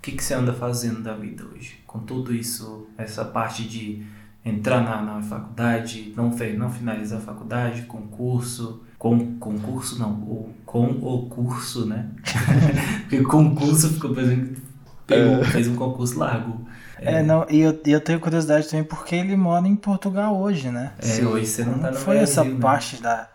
que, que você anda fazendo da vida hoje? Com tudo isso, essa parte de entrar na, na faculdade, não, não finalizar a faculdade, concurso, com concurso não, ou com o curso, né? Porque concurso ficou fazendo, pegou, é. fez um concurso largo. É, é não, e eu, eu tenho curiosidade também porque ele mora em Portugal hoje, né? É, hoje você não tá no foi Brasil, essa né? parte da,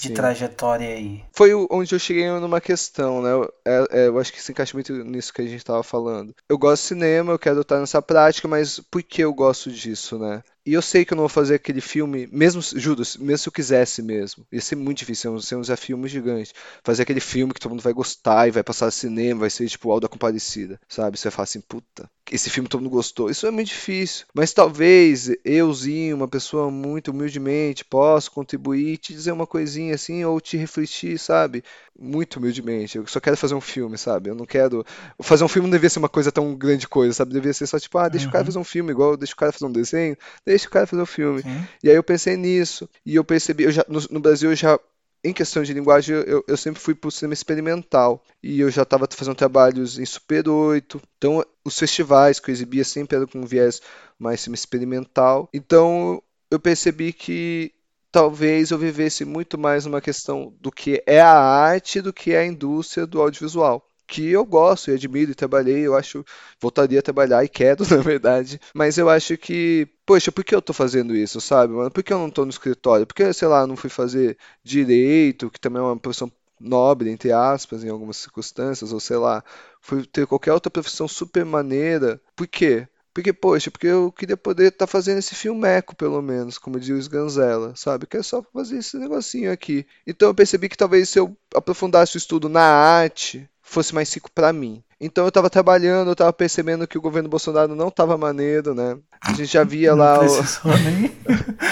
de Sim. trajetória aí. Foi onde eu cheguei numa questão, né? É, é, eu acho que se encaixa muito nisso que a gente estava falando. Eu gosto de cinema, eu quero estar nessa prática, mas por que eu gosto disso, né? E eu sei que eu não vou fazer aquele filme, mesmo, juro, mesmo se eu quisesse mesmo. Ia ser muito difícil, ia ser um desafio muito gigante. Fazer aquele filme que todo mundo vai gostar e vai passar no cinema, vai ser tipo Alda Comparecida, sabe? Você vai falar assim, puta, esse filme todo mundo gostou. Isso é muito difícil. Mas talvez euzinho, uma pessoa muito humildemente, possa contribuir e te dizer uma coisinha assim, ou te refletir, sabe? Muito humildemente. Eu só quero fazer um filme, sabe? Eu não quero. Fazer um filme não devia ser uma coisa tão grande coisa, sabe? Devia ser só tipo, ah, deixa uhum. o cara uhum. fazer um filme, igual deixa o cara fazer um desenho, deixa o cara fazer um filme. E aí eu pensei nisso. E eu percebi, eu já, no, no Brasil eu já em questão de linguagem, eu, eu sempre fui para o cinema experimental. E eu já estava fazendo trabalhos em Super 8. Então, os festivais que eu exibia sempre eram com um viés mais cinema experimental. Então, eu percebi que talvez eu vivesse muito mais uma questão do que é a arte do que é a indústria do audiovisual que eu gosto e admiro e trabalhei, eu acho, voltaria a trabalhar e quero, na verdade, mas eu acho que, poxa, por que eu tô fazendo isso, sabe, mano? Por que eu não tô no escritório? Por que, sei lá, não fui fazer direito, que também é uma profissão nobre, entre aspas, em algumas circunstâncias, ou sei lá, fui ter qualquer outra profissão super maneira. Por quê? Porque, poxa, porque eu queria poder estar tá fazendo esse filmeco, pelo menos, como diz o Sganzella, sabe? Que é só fazer esse negocinho aqui. Então eu percebi que talvez se eu aprofundasse o estudo na arte, fosse mais rico para mim. Então eu estava trabalhando, eu estava percebendo que o governo Bolsonaro não estava maneiro, né? A gente já via não lá o. Nem...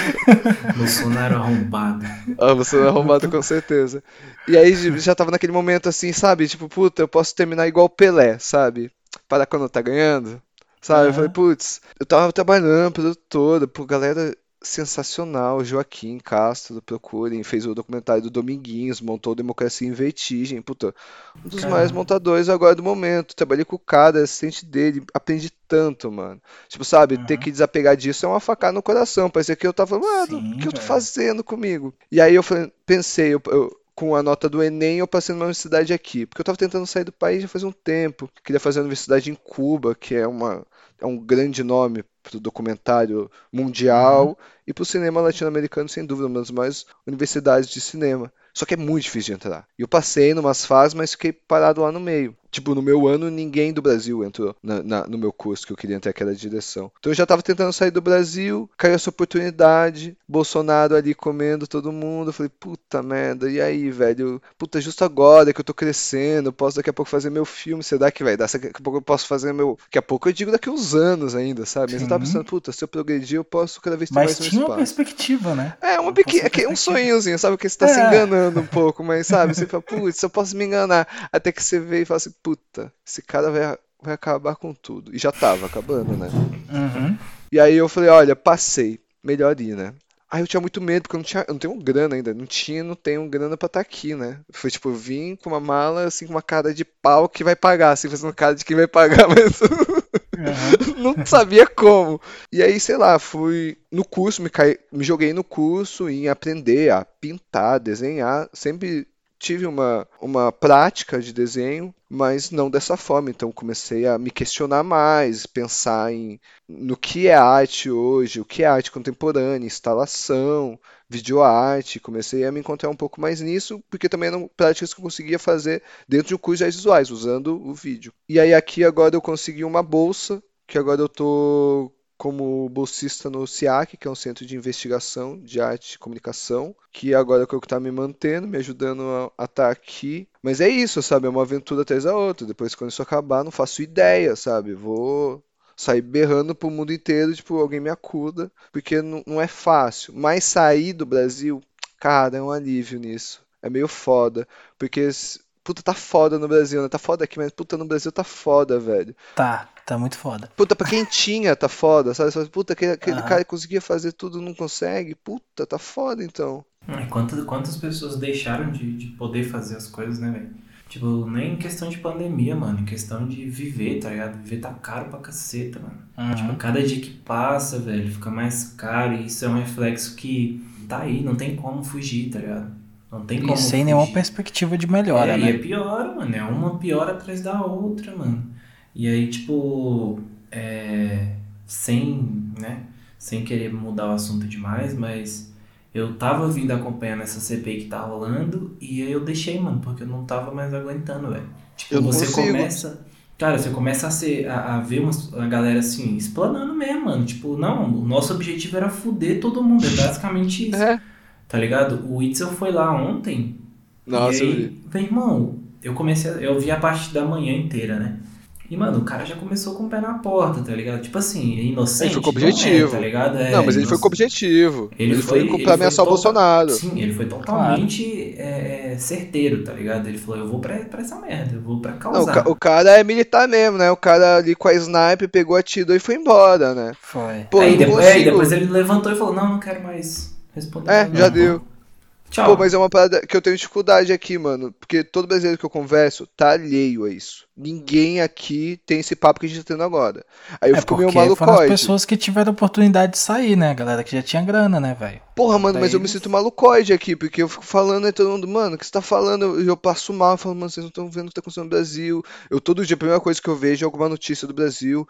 Bolsonaro arrombado. Ah, Bolsonaro arrombado com certeza. E aí já estava naquele momento assim, sabe? Tipo, puta, eu posso terminar igual o Pelé, sabe? Para quando tá ganhando. Sabe? Uhum. Eu falei, putz, eu tava trabalhando, produtora, pô, galera sensacional. Joaquim Castro, procurem, fez o documentário do Dominguinhos, montou Democracia em Vertigem. Puta, um dos Caramba. maiores montadores agora do momento. Trabalhei com o cara, assistente dele, aprendi tanto, mano. Tipo, sabe, uhum. ter que desapegar disso é uma facada no coração. Parecia que eu tava, mano, o que eu tô fazendo comigo? E aí eu falei, pensei, eu, eu com a nota do Enem, eu passei numa universidade aqui. Porque eu estava tentando sair do país já faz um tempo. Queria fazer a universidade em Cuba, que é, uma, é um grande nome para o documentário mundial uhum. e para o cinema latino-americano, sem dúvida, uma das maiores universidades de cinema. Só que é muito difícil de entrar. E eu passei numas fases, mas fiquei parado lá no meio. Tipo, no meu ano, ninguém do Brasil entrou na, na, no meu curso que eu queria entrar, aquela direção. Então eu já tava tentando sair do Brasil, caiu essa oportunidade, Bolsonaro ali comendo todo mundo. Eu falei, puta merda, e aí, velho? Puta, justo agora que eu tô crescendo, posso daqui a pouco fazer meu filme, será que vai dar? Daqui a pouco eu posso fazer meu. Daqui a pouco eu digo daqui uns anos ainda, sabe? Mas Sim. eu tava pensando, puta, se eu progredir, eu posso cada vez ter mas mais tinha uma perspectiva, né? É, uma pequena, é um sonhozinho, sabe? Que você tá é. se enganando um pouco, mas sabe? Você fala, putz, eu posso me enganar. Até que você vê e fala assim, puta, esse cara vai, vai acabar com tudo. E já tava acabando, né? Uhum. E aí eu falei, olha, passei, melhor ir, né? Aí eu tinha muito medo, porque eu não, tinha, eu não tenho grana ainda. Não tinha, não tenho grana pra estar tá aqui, né? Foi tipo, eu vim com uma mala, assim, com uma cara de pau que vai pagar, assim, fazendo cara de quem vai pagar, mas uhum. não sabia como. E aí, sei lá, fui no curso, me, caí, me joguei no curso em aprender a pintar, desenhar. Sempre tive uma, uma prática de desenho, mas não dessa forma. Então comecei a me questionar mais, pensar em no que é arte hoje, o que é arte contemporânea, instalação, videoarte. Comecei a me encontrar um pouco mais nisso, porque também eram práticas que eu conseguia fazer dentro de um curso de artes visuais, usando o vídeo. E aí aqui agora eu consegui uma bolsa, que agora eu tô como bolsista no CIAC, que é um centro de investigação de arte e comunicação, que agora é o que está me mantendo, me ajudando a estar tá aqui. Mas é isso, sabe? É uma aventura atrás da outra. Depois, quando isso acabar, não faço ideia, sabe? Vou sair berrando pro mundo inteiro, tipo, alguém me acuda, porque não, não é fácil. Mas sair do Brasil, cara, é um alívio nisso. É meio foda, porque puta, tá foda no Brasil, né? Tá foda aqui, mas puta, no Brasil tá foda, velho. Tá, tá muito foda. Puta, pra quem tinha, tá foda, sabe? Puta, aquele, aquele cara conseguia fazer tudo, não consegue. Puta, tá foda então. Quantas, quantas pessoas deixaram de, de poder fazer as coisas, né, velho? Tipo, nem em questão de pandemia, mano. Em questão de viver, tá ligado? Viver tá caro pra caceta, mano. Uhum. Tipo, cada dia que passa, velho, fica mais caro. E isso é um reflexo que tá aí, não tem como fugir, tá ligado? Não tem como. E sem fugir. nenhuma perspectiva de melhora, é, né? E é pior, mano. É uma pior atrás da outra, mano. E aí, tipo, é, sem, né? Sem querer mudar o assunto demais, mas eu tava vindo acompanhando essa CPI que tá rolando e aí eu deixei, mano, porque eu não tava mais aguentando, velho. Tipo, eu você consigo. começa. Cara, você começa a, ser, a, a ver uma, a galera assim, explanando mesmo, mano. Tipo, não, o nosso objetivo era fuder todo mundo. É basicamente isso. É. Tá ligado? O Itzel foi lá ontem. Nossa, e aí, eu vi. irmão, eu comecei. A, eu vi a parte da manhã inteira, né? E, mano, o cara já começou com o pé na porta, tá ligado? Tipo assim, é inocente. Ele foi com objetivo. É, tá ligado? É, não, mas ele foi com objetivo. Ele, ele foi, foi pra ameaçar o Bolsonaro. Sim, ele foi totalmente claro. é, certeiro, tá ligado? Ele falou, eu vou pra, pra essa merda, eu vou pra causar. Não, o, cara é militar mesmo, né? O cara ali com a sniper pegou, atirou e foi embora, né? Foi. Pô, aí, depois, consigo... depois ele levantou e falou, não, não quero mais É, já deu. Tchau. Pô, mas é uma parada que eu tenho dificuldade aqui, mano. Porque todo brasileiro que eu converso tá alheio a isso. Ninguém aqui tem esse papo que a gente tá tendo agora. Aí eu é fico meio maluco. Foram as pessoas que tiveram oportunidade de sair, né? galera que já tinha grana, né, velho? Porra, mano, Daí mas eu me sinto malucoide aqui, porque eu fico falando e todo mundo, mano, o que você tá falando? Eu, eu passo mal, eu falo, mano, vocês não estão vendo o que tá acontecendo no Brasil. Eu todo dia, a primeira coisa que eu vejo é alguma notícia do Brasil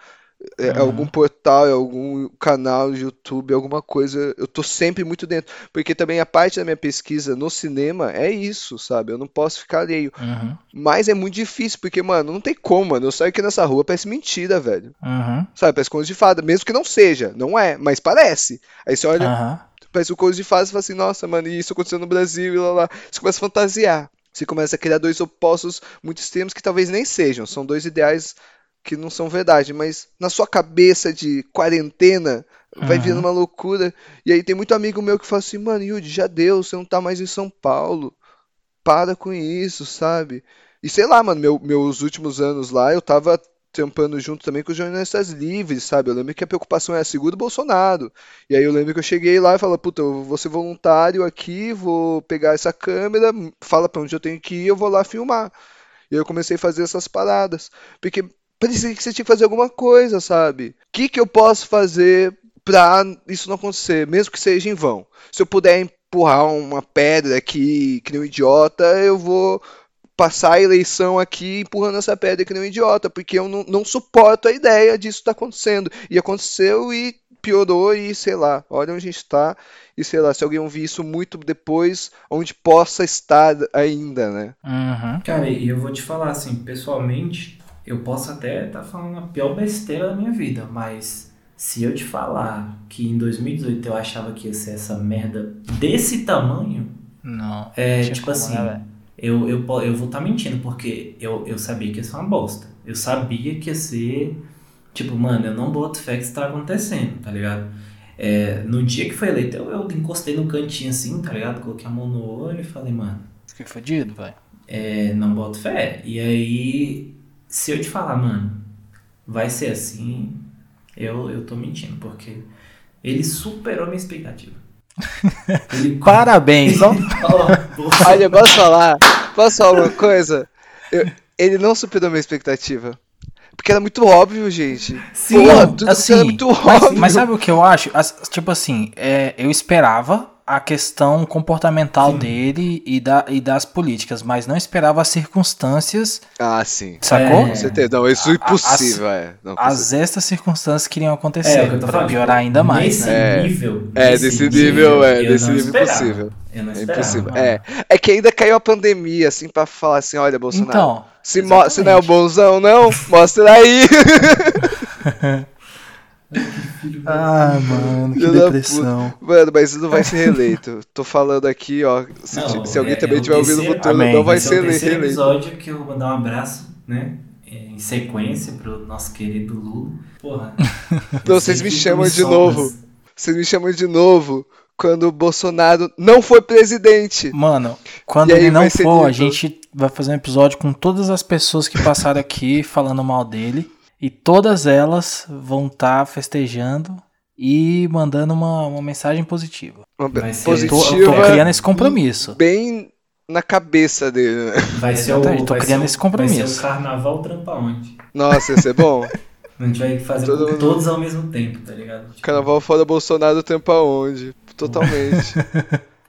é, uhum. algum portal, é algum canal de YouTube, alguma coisa, eu tô sempre muito dentro. Porque também a parte da minha pesquisa no cinema é isso, sabe? Eu não posso ficar alheio. Uhum. Mas é muito difícil, porque, mano, não tem como, mano. Eu saio aqui nessa rua, parece mentira, velho. Uhum. Sabe? Parece coisa de fada. Mesmo que não seja, não é, mas parece. Aí você olha, parece o coisa de fada e fala assim, nossa, mano, e isso aconteceu no Brasil e lá lá. Você começa a fantasiar. Você começa a criar dois opostos muito extremos que talvez nem sejam. São dois ideais que não são verdade, mas na sua cabeça de quarentena vai uhum. vindo uma loucura. E aí tem muito amigo meu que fala assim, mano, Yudi, já deu, você não tá mais em São Paulo. Para com isso, sabe? E sei lá, mano, meu, meus últimos anos lá, eu tava trampando junto também com os jornalistas livres, sabe? Eu lembro que a preocupação era seguro Bolsonaro. E aí eu lembro que eu cheguei lá e falei, puta, eu vou ser voluntário aqui, vou pegar essa câmera, fala pra onde eu tenho que ir, eu vou lá filmar. E aí eu comecei a fazer essas paradas. Porque parecia que você tinha que fazer alguma coisa, sabe? O que, que eu posso fazer pra isso não acontecer, mesmo que seja em vão? Se eu puder empurrar uma pedra aqui, que nem um idiota, eu vou passar a eleição aqui empurrando essa pedra que nem um idiota, porque eu não, não suporto a ideia disso estar tá acontecendo. E aconteceu e piorou e sei lá, olha onde a gente está e sei lá, se alguém ouvir isso muito depois, onde possa estar ainda, né? Uhum. Cara, e eu vou te falar assim, pessoalmente, eu posso até estar tá falando a pior besteira da minha vida, mas se eu te falar que em 2018 eu achava que ia ser essa merda desse tamanho, não. É, tipo assim, né, eu, eu, eu vou estar tá mentindo, porque eu, eu sabia que ia ser uma bosta. Eu sabia que ia ser. Tipo, mano, eu não boto fé que isso tá acontecendo, tá ligado? É, no dia que foi eleito, eu, eu encostei no cantinho assim, tá ligado? Coloquei a mão no olho e falei, mano. Fiquei fodido, vai. É, não boto fé. E aí, se eu te falar, mano, vai ser assim, eu, eu tô mentindo, porque ele superou minha expectativa. Ele... Parabéns! Olha, posso falar? Posso falar uma coisa? Eu, ele não superou minha expectativa. Porque era muito óbvio, gente. Sim, Porra, tudo assim, era muito óbvio. Mas, mas sabe o que eu acho? As, tipo assim, é, eu esperava a questão comportamental sim. dele e, da, e das políticas, mas não esperava as circunstâncias. Ah, sim. Sacou? É. Com certeza. Não, isso é impossível, as, é. Não, as estas circunstâncias que iriam acontecer, é, pra piorar ainda mais, nesse né? Nível, é, nesse, desse nível, é, desse nível impossível. é impossível. É. é que ainda caiu a pandemia, assim, pra falar assim, olha, Bolsonaro. Então. Se, se não é o bonzão, não, mostra aí. Ah, mano, que depressão. Mano, mas não vai ser reeleito. Tô falando aqui, ó. Se, não, se alguém é, também é tiver ouvindo no futuro, Amém. não vai, vai ser, reeleito. É o episódio que eu vou mandar um abraço, né? É, em sequência pro nosso querido Lula. Porra. Não, vocês me chamam de novo. Vocês me chamam de novo quando o Bolsonaro não foi presidente. Mano, quando ele não for, a gente vai fazer um episódio com todas as pessoas que passaram aqui falando mal dele. E todas elas vão estar tá festejando e mandando uma, uma mensagem positiva. Uma positiva. Eu tô, tô criando esse compromisso. Bem na cabeça dele, né? Vai ser o, tô vai criando ser esse compromisso. Vai ser o carnaval trampa onde? Nossa, ia ser bom. A gente vai fazer Todo todos ao mesmo tempo, tá ligado? Tipo... Carnaval fora Bolsonaro trampa onde? Totalmente.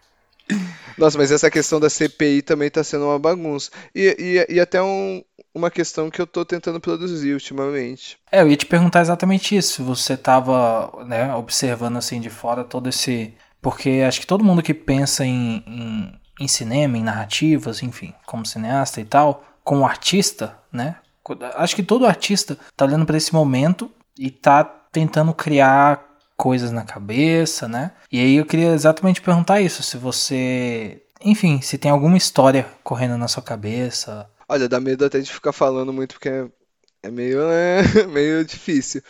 Nossa, mas essa questão da CPI também tá sendo uma bagunça. E, e, e até um, uma questão que eu tô tentando produzir ultimamente. É, eu ia te perguntar exatamente isso. Você tava né, observando assim de fora todo esse. Porque acho que todo mundo que pensa em, em, em cinema, em narrativas, enfim, como cineasta e tal, como artista, né? Acho que todo artista tá olhando para esse momento e tá tentando criar coisas na cabeça, né? E aí eu queria exatamente perguntar isso, se você, enfim, se tem alguma história correndo na sua cabeça, Olha, dá medo até de ficar falando muito porque é, é meio, é, meio difícil.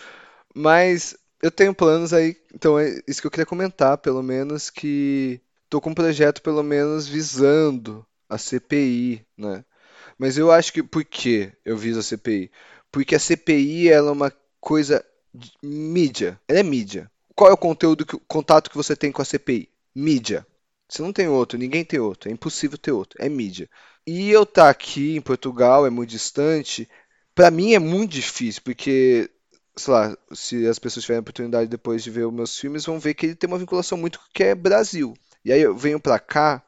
Mas eu tenho planos aí, então é isso que eu queria comentar, pelo menos que tô com um projeto pelo menos visando a CPI, né? Mas eu acho que por que eu viso a CPI? Porque a CPI ela é uma coisa de mídia, ela é mídia. Qual é o conteúdo, que, o contato que você tem com a CPI? Mídia. Você não tem outro, ninguém tem outro, é impossível ter outro, é mídia. E eu estar tá aqui em Portugal é muito distante. Para mim é muito difícil, porque, sei lá, se as pessoas tiverem a oportunidade depois de ver os meus filmes, vão ver que ele tem uma vinculação muito que é Brasil. E aí eu venho pra cá,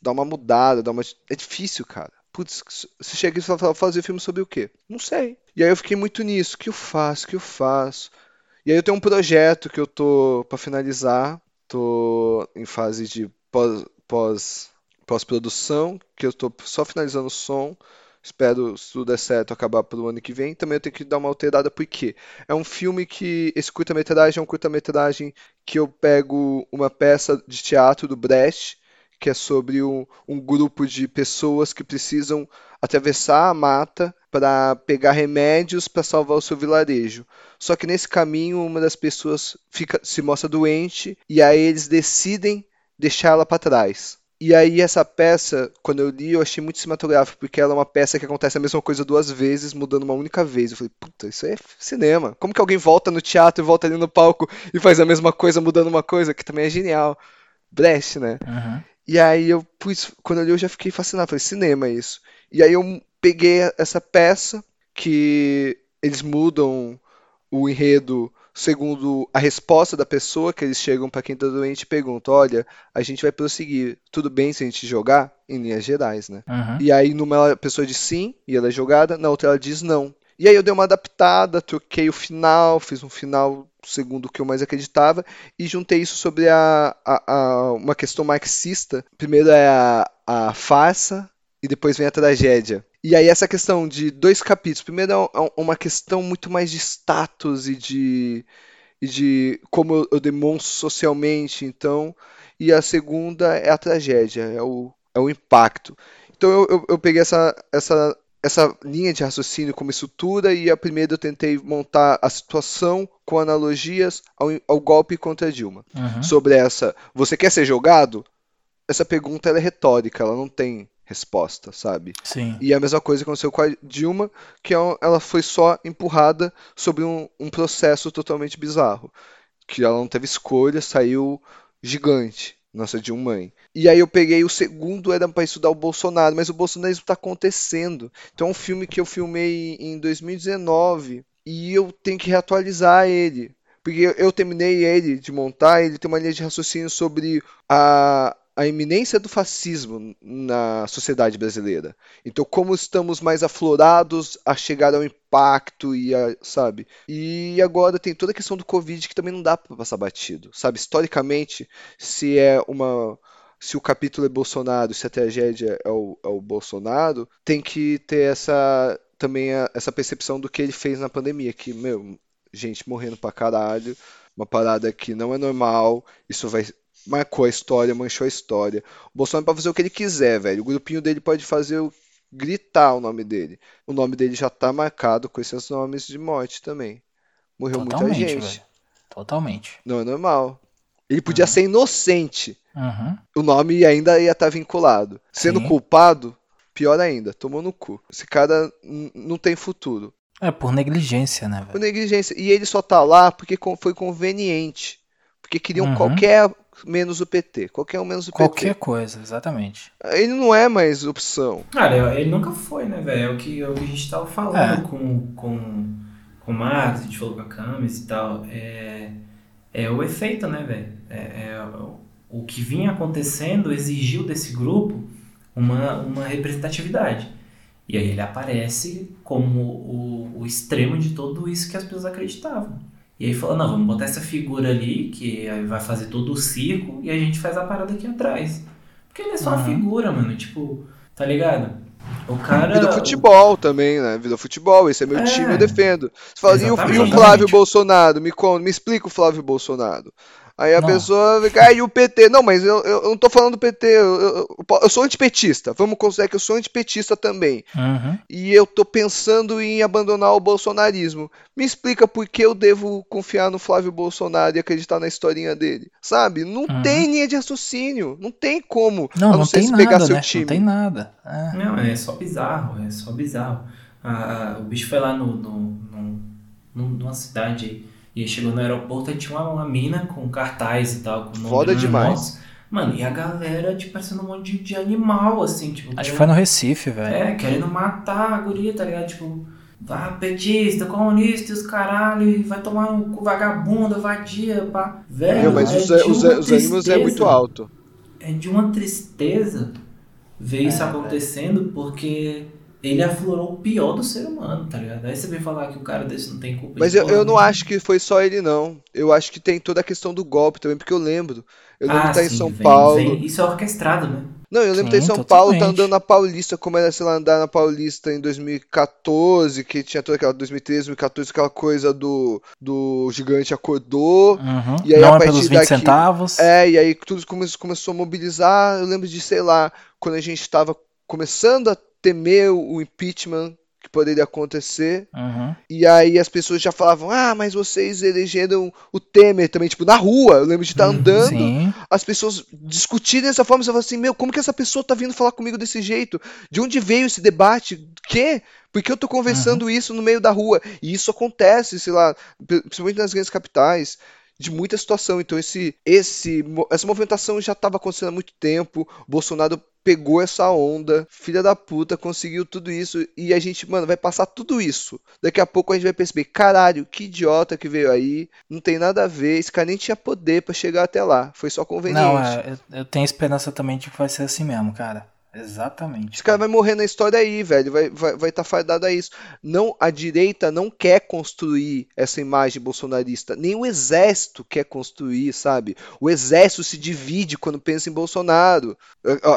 dá uma mudada, dá uma. É difícil, cara. Putz, você chega e fala, fazer filme sobre o quê? Não sei. E aí eu fiquei muito nisso. O que eu faço? O que eu faço? E aí eu tenho um projeto que eu tô para finalizar. Tô em fase de pós, pós pós-produção, que eu estou só finalizando o som. Espero, se tudo der certo, acabar para o ano que vem. Também eu tenho que dar uma alterada, porque é um filme que. Esse curta-metragem é um curta-metragem que eu pego uma peça de teatro do Brecht, que é sobre um, um grupo de pessoas que precisam atravessar a mata para pegar remédios para salvar o seu vilarejo. Só que nesse caminho, uma das pessoas fica, se mostra doente e aí eles decidem deixá-la para trás. E aí essa peça, quando eu li, eu achei muito cinematográfico, porque ela é uma peça que acontece a mesma coisa duas vezes, mudando uma única vez. Eu falei, puta, isso é cinema. Como que alguém volta no teatro e volta ali no palco e faz a mesma coisa mudando uma coisa, que também é genial. Brecht, né? Uhum. E aí eu, pus, quando eu li, eu já fiquei fascinado. Falei, cinema é isso. E aí eu peguei essa peça, que eles mudam o enredo segundo a resposta da pessoa que eles chegam para quem está doente e perguntam: olha, a gente vai prosseguir, tudo bem se a gente jogar? Em linhas gerais, né? Uhum. E aí numa pessoa diz sim e ela é jogada, na outra ela diz não. E aí eu dei uma adaptada, troquei o final, fiz um final segundo o que eu mais acreditava, e juntei isso sobre a, a, a uma questão marxista. Primeiro é a, a farsa, e depois vem a tragédia. E aí essa questão de dois capítulos. Primeiro é, é uma questão muito mais de status e de, e de como eu demonstro socialmente, então. E a segunda é a tragédia, é o, é o impacto. Então eu, eu, eu peguei essa, essa, essa linha de raciocínio como estrutura e a primeira eu tentei montar a situação com analogias ao, ao golpe contra Dilma. Uhum. Sobre essa, você quer ser jogado? Essa pergunta é retórica, ela não tem resposta, sabe? Sim. E a mesma coisa aconteceu com a Dilma, que é ela foi só empurrada sobre um, um processo totalmente bizarro. Que ela não teve escolha, saiu gigante. Nossa Dilma mãe. E aí eu peguei o segundo era para estudar o Bolsonaro, mas o bolsonarismo está acontecendo. Então é um filme que eu filmei em 2019 e eu tenho que reatualizar ele. Porque eu terminei ele de montar, ele tem uma linha de raciocínio sobre a, a iminência do fascismo na sociedade brasileira. Então, como estamos mais aflorados a chegar ao impacto e a, sabe? E agora tem toda a questão do Covid que também não dá para passar batido, sabe? Historicamente, se é uma se o capítulo é Bolsonaro, se a tragédia é o, é o Bolsonaro, tem que ter essa também a, essa percepção do que ele fez na pandemia, que, meu, gente morrendo pra caralho, uma parada que não é normal, isso vai marcou a história, manchou a história. O Bolsonaro pode fazer o que ele quiser, velho. O grupinho dele pode fazer o gritar o nome dele. O nome dele já tá marcado com esses nomes de morte também. Morreu Totalmente, muita gente. Velho. Totalmente. Não é normal. Ele podia uhum. ser inocente. Uhum. O nome ainda ia estar tá vinculado. Sendo Sim. culpado, pior ainda, tomou no cu. Esse cara não tem futuro. É por negligência, né? Velho? Por negligência. E ele só tá lá porque foi conveniente. Porque queriam uhum. qualquer menos o PT. Qualquer um menos o PT. Qualquer coisa, exatamente. Ele não é mais opção. Cara, ele nunca foi, né, velho? É o que, é o que a gente tava falando é. com, com, com o Marcos, a gente falou com a Camis e tal. É, é o efeito, né, velho? É, é, o que vinha acontecendo exigiu desse grupo uma, uma representatividade. E aí ele aparece como o, o extremo de tudo isso que as pessoas acreditavam. E aí falou, não, vamos botar essa figura ali, que vai fazer todo o circo, e a gente faz a parada aqui atrás. Porque ele é só uhum. uma figura, mano, tipo, tá ligado? O cara. Vida futebol também, né? Vida futebol, esse é meu é. time, eu defendo. Você fala, e o, e o Flávio Bolsonaro? Me, me explica o Flávio Bolsonaro. Aí a não. pessoa fica, ah, e o PT? Não, mas eu, eu, não tô falando do PT, eu, eu, eu, sou antipetista. Vamos considerar que eu sou antipetista também. Uhum. E eu tô pensando em abandonar o bolsonarismo. Me explica por que eu devo confiar no Flávio Bolsonaro e acreditar na historinha dele. Sabe? Não uhum. tem linha de raciocínio. Não tem como. Não, não, não tem nada, pegar seu né? time. Não tem nada. É. Não, é só bizarro, é só bizarro. Ah, o bicho foi lá no, no, no, numa cidade aí e chegou no aeroporto e tinha uma, uma mina com cartaz e tal. Com Foda demais. Mano, e a galera, tipo, parecendo um monte de, de animal, assim, tipo. Acho que foi no Recife, velho. É, querendo matar a guria, tá ligado? Tipo, ah, petista, comunista, os caralho, e vai tomar um vagabunda, vadia, pá. Velho, mas é os, os, os ânimos é muito alto. É de uma tristeza ver é, isso acontecendo, porque ele aflorou o pior do ser humano, tá ligado? Aí você vem falar que o cara desse não tem culpa. Mas eu, eu não acho que foi só ele, não. Eu acho que tem toda a questão do golpe também, porque eu lembro. Eu lembro ah, de estar sim, em São vem, Paulo. Vem. Isso é orquestrado, né? Não, eu lembro sim, de estar em São totalmente. Paulo, tá andando na Paulista, como era, sei lá, andar na Paulista em 2014, que tinha toda aquela 2013, 2014, aquela coisa do, do gigante acordou. Uhum. E aí não a é partir pelos 20 daqui, centavos. É, e aí tudo começou, começou a mobilizar. Eu lembro de, sei lá, quando a gente estava começando a temer o impeachment que poderia acontecer. Uhum. E aí as pessoas já falavam: ah, mas vocês elegeram o Temer também, tipo, na rua. Eu lembro de estar uhum, andando, Sim. as pessoas discutirem dessa forma. Você fala assim: meu, como que essa pessoa tá vindo falar comigo desse jeito? De onde veio esse debate? Que? Porque eu tô conversando uhum. isso no meio da rua. E isso acontece, sei lá, principalmente nas grandes capitais de muita situação. Então esse, esse, essa movimentação já estava acontecendo há muito tempo. O Bolsonaro pegou essa onda, filha da puta, conseguiu tudo isso e a gente, mano, vai passar tudo isso. Daqui a pouco a gente vai perceber, caralho, que idiota que veio aí, não tem nada a ver, esse cara nem tinha poder para chegar até lá, foi só conveniente. Não, é, eu tenho esperança também de que vai ser assim mesmo, cara. Exatamente. Esse cara vai morrer na história aí, velho. Vai estar vai, vai tá fadado a isso. Não, a direita não quer construir essa imagem bolsonarista. Nem o exército quer construir, sabe? O exército se divide quando pensa em Bolsonaro.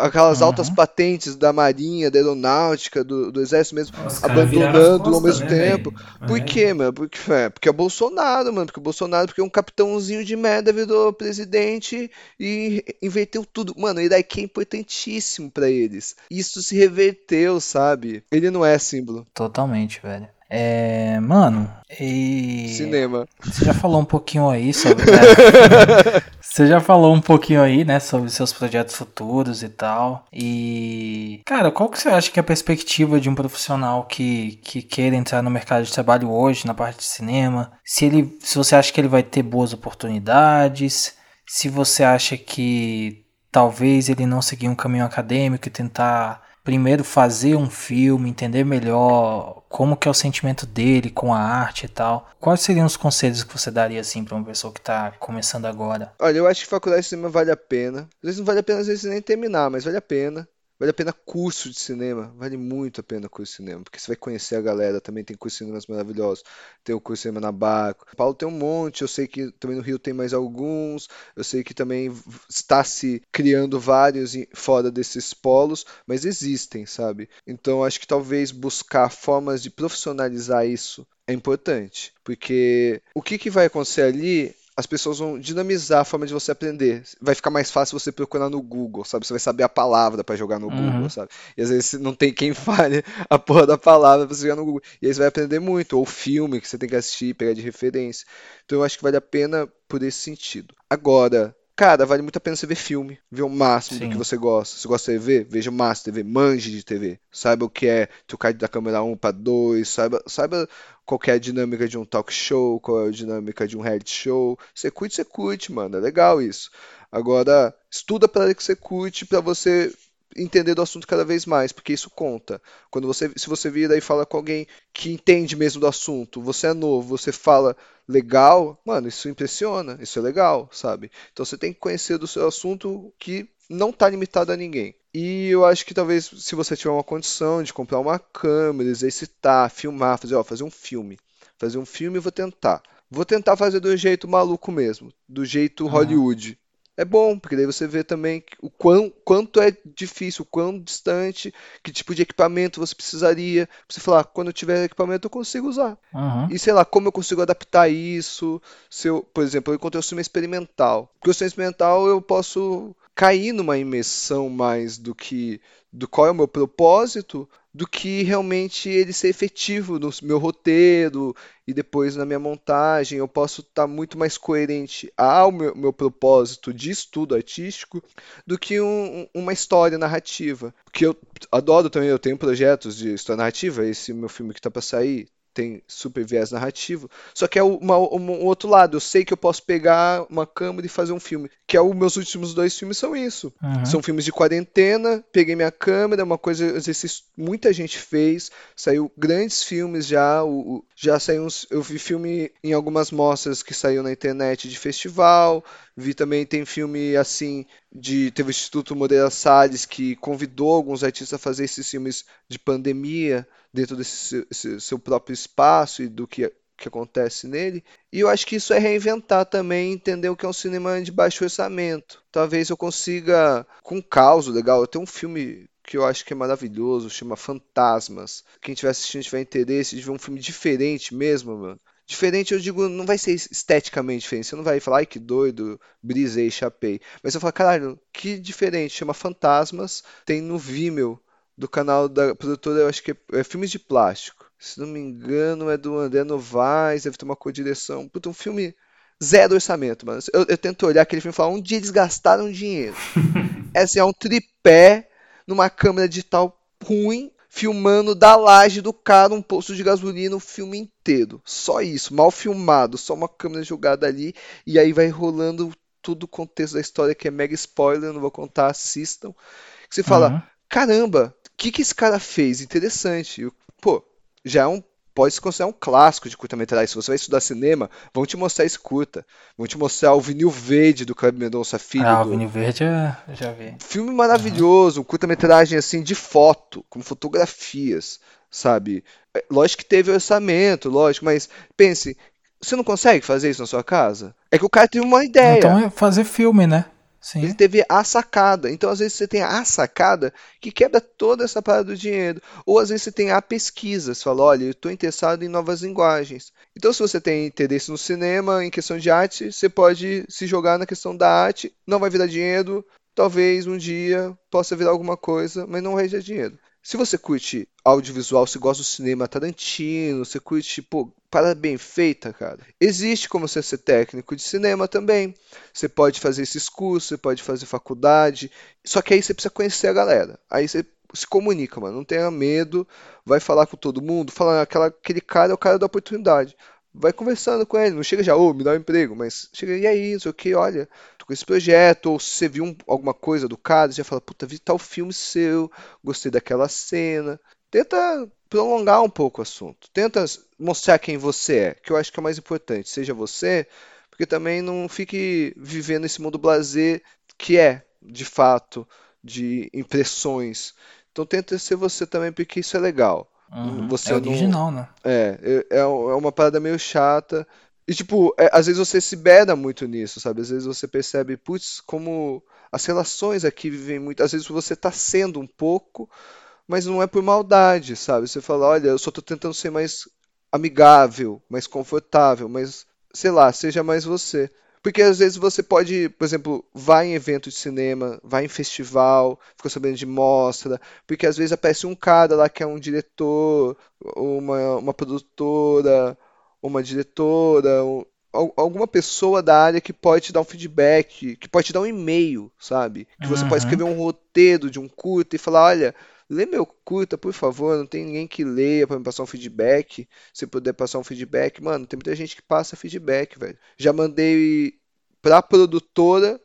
Aquelas uhum. altas patentes da marinha, da aeronáutica, do, do exército mesmo, Os abandonando costas, ao mesmo né, tempo. Véio? Por é. quê, mano? Porque, é, porque é Bolsonaro, mano. Porque o Bolsonaro, porque um capitãozinho de merda virou presidente e inverteu tudo. Mano, o Iraque é importantíssimo para eles. Isso se reverteu, sabe? Ele não é símbolo. Totalmente, velho. É, mano, e. Cinema. Você já falou um pouquinho aí sobre. Né? Você já falou um pouquinho aí, né, sobre seus projetos futuros e tal. E. Cara, qual que você acha que é a perspectiva de um profissional que, que queira entrar no mercado de trabalho hoje, na parte de cinema? Se, ele, se você acha que ele vai ter boas oportunidades, se você acha que talvez ele não seguir um caminho acadêmico e tentar primeiro fazer um filme, entender melhor como que é o sentimento dele com a arte e tal. Quais seriam os conselhos que você daria assim para uma pessoa que está começando agora? Olha, eu acho que faculdade de cinema vale a pena. Às vezes não vale a pena às vezes nem terminar, mas vale a pena. Vale a pena curso de cinema, vale muito a pena curso de cinema, porque você vai conhecer a galera, também tem curso de cinemas maravilhosos, tem o curso de cinema na Baco. Paulo tem um monte, eu sei que também no Rio tem mais alguns, eu sei que também está se criando vários fora desses polos, mas existem, sabe? Então acho que talvez buscar formas de profissionalizar isso é importante, porque o que, que vai acontecer ali as pessoas vão dinamizar a forma de você aprender. Vai ficar mais fácil você procurar no Google, sabe? Você vai saber a palavra para jogar no uhum. Google, sabe? E às vezes não tem quem fale a porra da palavra pra você jogar no Google. E aí você vai aprender muito. Ou filme que você tem que assistir, pegar de referência. Então eu acho que vale a pena por esse sentido. Agora, cara, vale muito a pena você ver filme, ver o máximo Sim. do que você gosta. Se você gosta de TV, veja o máximo de TV, manje de TV. Saiba o que é trocar da câmera 1 para 2, saiba, saiba qual é a dinâmica de um talk show, qual é a dinâmica de um reality show. Você curte, você curte, mano, é legal isso. Agora, estuda para que você curte, para você entender do assunto cada vez mais, porque isso conta. Quando você, se você vira e fala com alguém que entende mesmo do assunto, você é novo, você fala legal, mano, isso impressiona, isso é legal, sabe? Então você tem que conhecer do seu assunto que não está limitado a ninguém. E eu acho que talvez se você tiver uma condição de comprar uma câmera, exercitar, filmar, fazer, ó, fazer um filme. Fazer um filme eu vou tentar. Vou tentar fazer do jeito maluco mesmo, do jeito. Hollywood é bom, porque daí você vê também o quão, quanto é difícil, o quão distante, que tipo de equipamento você precisaria. Você falar, quando eu tiver equipamento eu consigo usar. Uhum. E sei lá, como eu consigo adaptar isso. Se eu, por exemplo, eu encontrei o cinema experimental. Porque o cinema experimental eu posso cair numa imersão mais do que do qual é o meu propósito do que realmente ele ser efetivo no meu roteiro e depois na minha montagem. Eu posso estar muito mais coerente ao meu, meu propósito de estudo artístico do que um, uma história narrativa. Porque eu adoro também, eu tenho projetos de história narrativa, esse meu filme que está para sair tem super viés narrativo. Só que é uma, um outro lado. Eu sei que eu posso pegar uma câmera e fazer um filme. Que é os meus últimos dois filmes são isso. Uhum. São filmes de quarentena. Peguei minha câmera, uma coisa exercício muita gente fez. Saiu grandes filmes já. O, o, já saiu uns, Eu vi filme em algumas mostras que saiu na internet de festival. Vi também tem filme assim de teve o Instituto Moreira Salles que convidou alguns artistas a fazer esses filmes de pandemia dentro desse seu, seu próprio espaço e do que que acontece nele. E eu acho que isso é reinventar também, entender o que é um cinema de baixo orçamento. Talvez eu consiga, com caos legal, eu tenho um filme que eu acho que é maravilhoso, chama Fantasmas. Quem estiver assistindo tiver interesse de ver um filme diferente mesmo, mano. Diferente, eu digo, não vai ser esteticamente diferente. Você não vai falar, ai que doido, brisei, chapei. Mas eu falo, caralho, que diferente. Chama Fantasmas, tem no Vimeo do canal da produtora, eu acho que é, é Filmes de Plástico. Se não me engano, é do André Novaes, deve ter uma co-direção. Puta, um filme zero orçamento, mano. Eu, eu, tento olhar aquele filme e falar, onde eles gastaram dinheiro? é assim, é um tripé numa câmera digital ruim, filmando da laje do cara um posto de gasolina o filme inteiro. Só isso, mal filmado, só uma câmera jogada ali, e aí vai rolando todo o contexto da história, que é mega spoiler, não vou contar, assistam. Que você fala, uhum. caramba, que, que esse cara fez? Interessante. Pô, já é um pode se considerar um clássico de curta-metragem. Se você vai estudar cinema, vão te mostrar esse curta. Vão te mostrar o Vinil Verde do Kleber Mendonça Filho. Ah, do... o Vinil Verde eu já vi. Filme maravilhoso, uhum. um curta-metragem assim de foto, com fotografias, sabe? É, lógico que teve orçamento, lógico, mas pense, você não consegue fazer isso na sua casa? É que o cara teve uma ideia. Então é fazer filme, né? Sim. Ele teve a sacada. Então, às vezes, você tem a sacada que quebra toda essa parada do dinheiro. Ou, às vezes, você tem a pesquisa. Você fala, olha, eu estou interessado em novas linguagens. Então, se você tem interesse no cinema, em questão de arte, você pode se jogar na questão da arte. Não vai virar dinheiro. Talvez um dia possa virar alguma coisa, mas não vai dinheiro. Se você curte audiovisual, se gosta do cinema Tarantino, você curte, pô, para bem feita, cara. Existe como você ser técnico de cinema também. Você pode fazer esses cursos, você pode fazer faculdade. Só que aí você precisa conhecer a galera. Aí você se comunica, mano. Não tenha medo. Vai falar com todo mundo. Fala, aquela, aquele cara é o cara da oportunidade. Vai conversando com ele. Não chega já, ô, oh, me dá um emprego. Mas chega, e aí, isso aqui, olha com esse projeto, ou se você viu um, alguma coisa do cara, você já fala, puta, vi tal filme seu, gostei daquela cena. Tenta prolongar um pouco o assunto. Tenta mostrar quem você é, que eu acho que é o mais importante. Seja você, porque também não fique vivendo esse mundo blazer que é, de fato, de impressões. Então tenta ser você também, porque isso é legal. Uhum. Você é original, não... né? É, é, é uma parada meio chata. E, tipo, é, às vezes você se beda muito nisso, sabe? Às vezes você percebe, putz, como as relações aqui vivem muito. Às vezes você tá sendo um pouco, mas não é por maldade, sabe? Você fala, olha, eu só tô tentando ser mais amigável, mais confortável, mas, sei lá, seja mais você. Porque às vezes você pode, por exemplo, vai em evento de cinema, vai em festival, fica sabendo de mostra, porque às vezes aparece um cara lá que é um diretor, uma, uma produtora, uma diretora, um, alguma pessoa da área que pode te dar um feedback, que pode te dar um e-mail, sabe? Que você uhum. pode escrever um roteiro de um curta e falar, olha, lê meu curta, por favor, não tem ninguém que leia para me passar um feedback. Se puder passar um feedback, mano, tem muita gente que passa feedback, velho. Já mandei pra produtora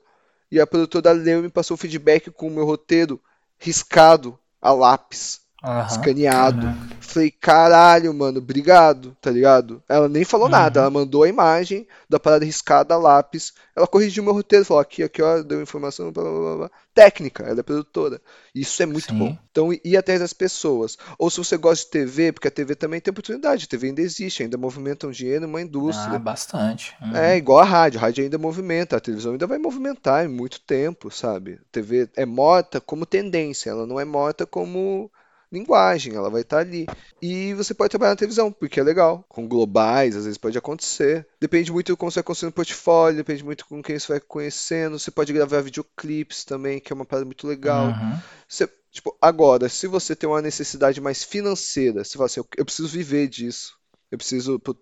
e a produtora leu e me passou feedback com o meu roteiro riscado a lápis uhum. escaneado. Uhum. Falei, caralho, mano, obrigado, tá ligado? Ela nem falou uhum. nada, ela mandou a imagem da parada riscada, lápis. Ela corrigiu meu roteiro, falou, aqui, aqui, ó, deu informação, blá, blá, blá. técnica, ela é produtora. Isso é muito Sim. bom. Então, ir atrás das pessoas. Ou se você gosta de TV, porque a TV também tem oportunidade, a TV ainda existe, ainda movimenta um dinheiro, uma indústria. Ah, bastante. Uhum. É, igual a rádio, a rádio ainda movimenta, a televisão ainda vai movimentar em muito tempo, sabe? A TV é morta como tendência, ela não é morta como linguagem, ela vai estar tá ali. E você pode trabalhar na televisão, porque é legal. Com globais, às vezes pode acontecer. Depende muito de como você vai construindo o portfólio, depende muito com quem você vai conhecendo. Você pode gravar videoclipes também, que é uma parada muito legal. Uhum. Você, tipo, agora, se você tem uma necessidade mais financeira, você fala assim, eu, eu preciso viver disso. Eu preciso, pô,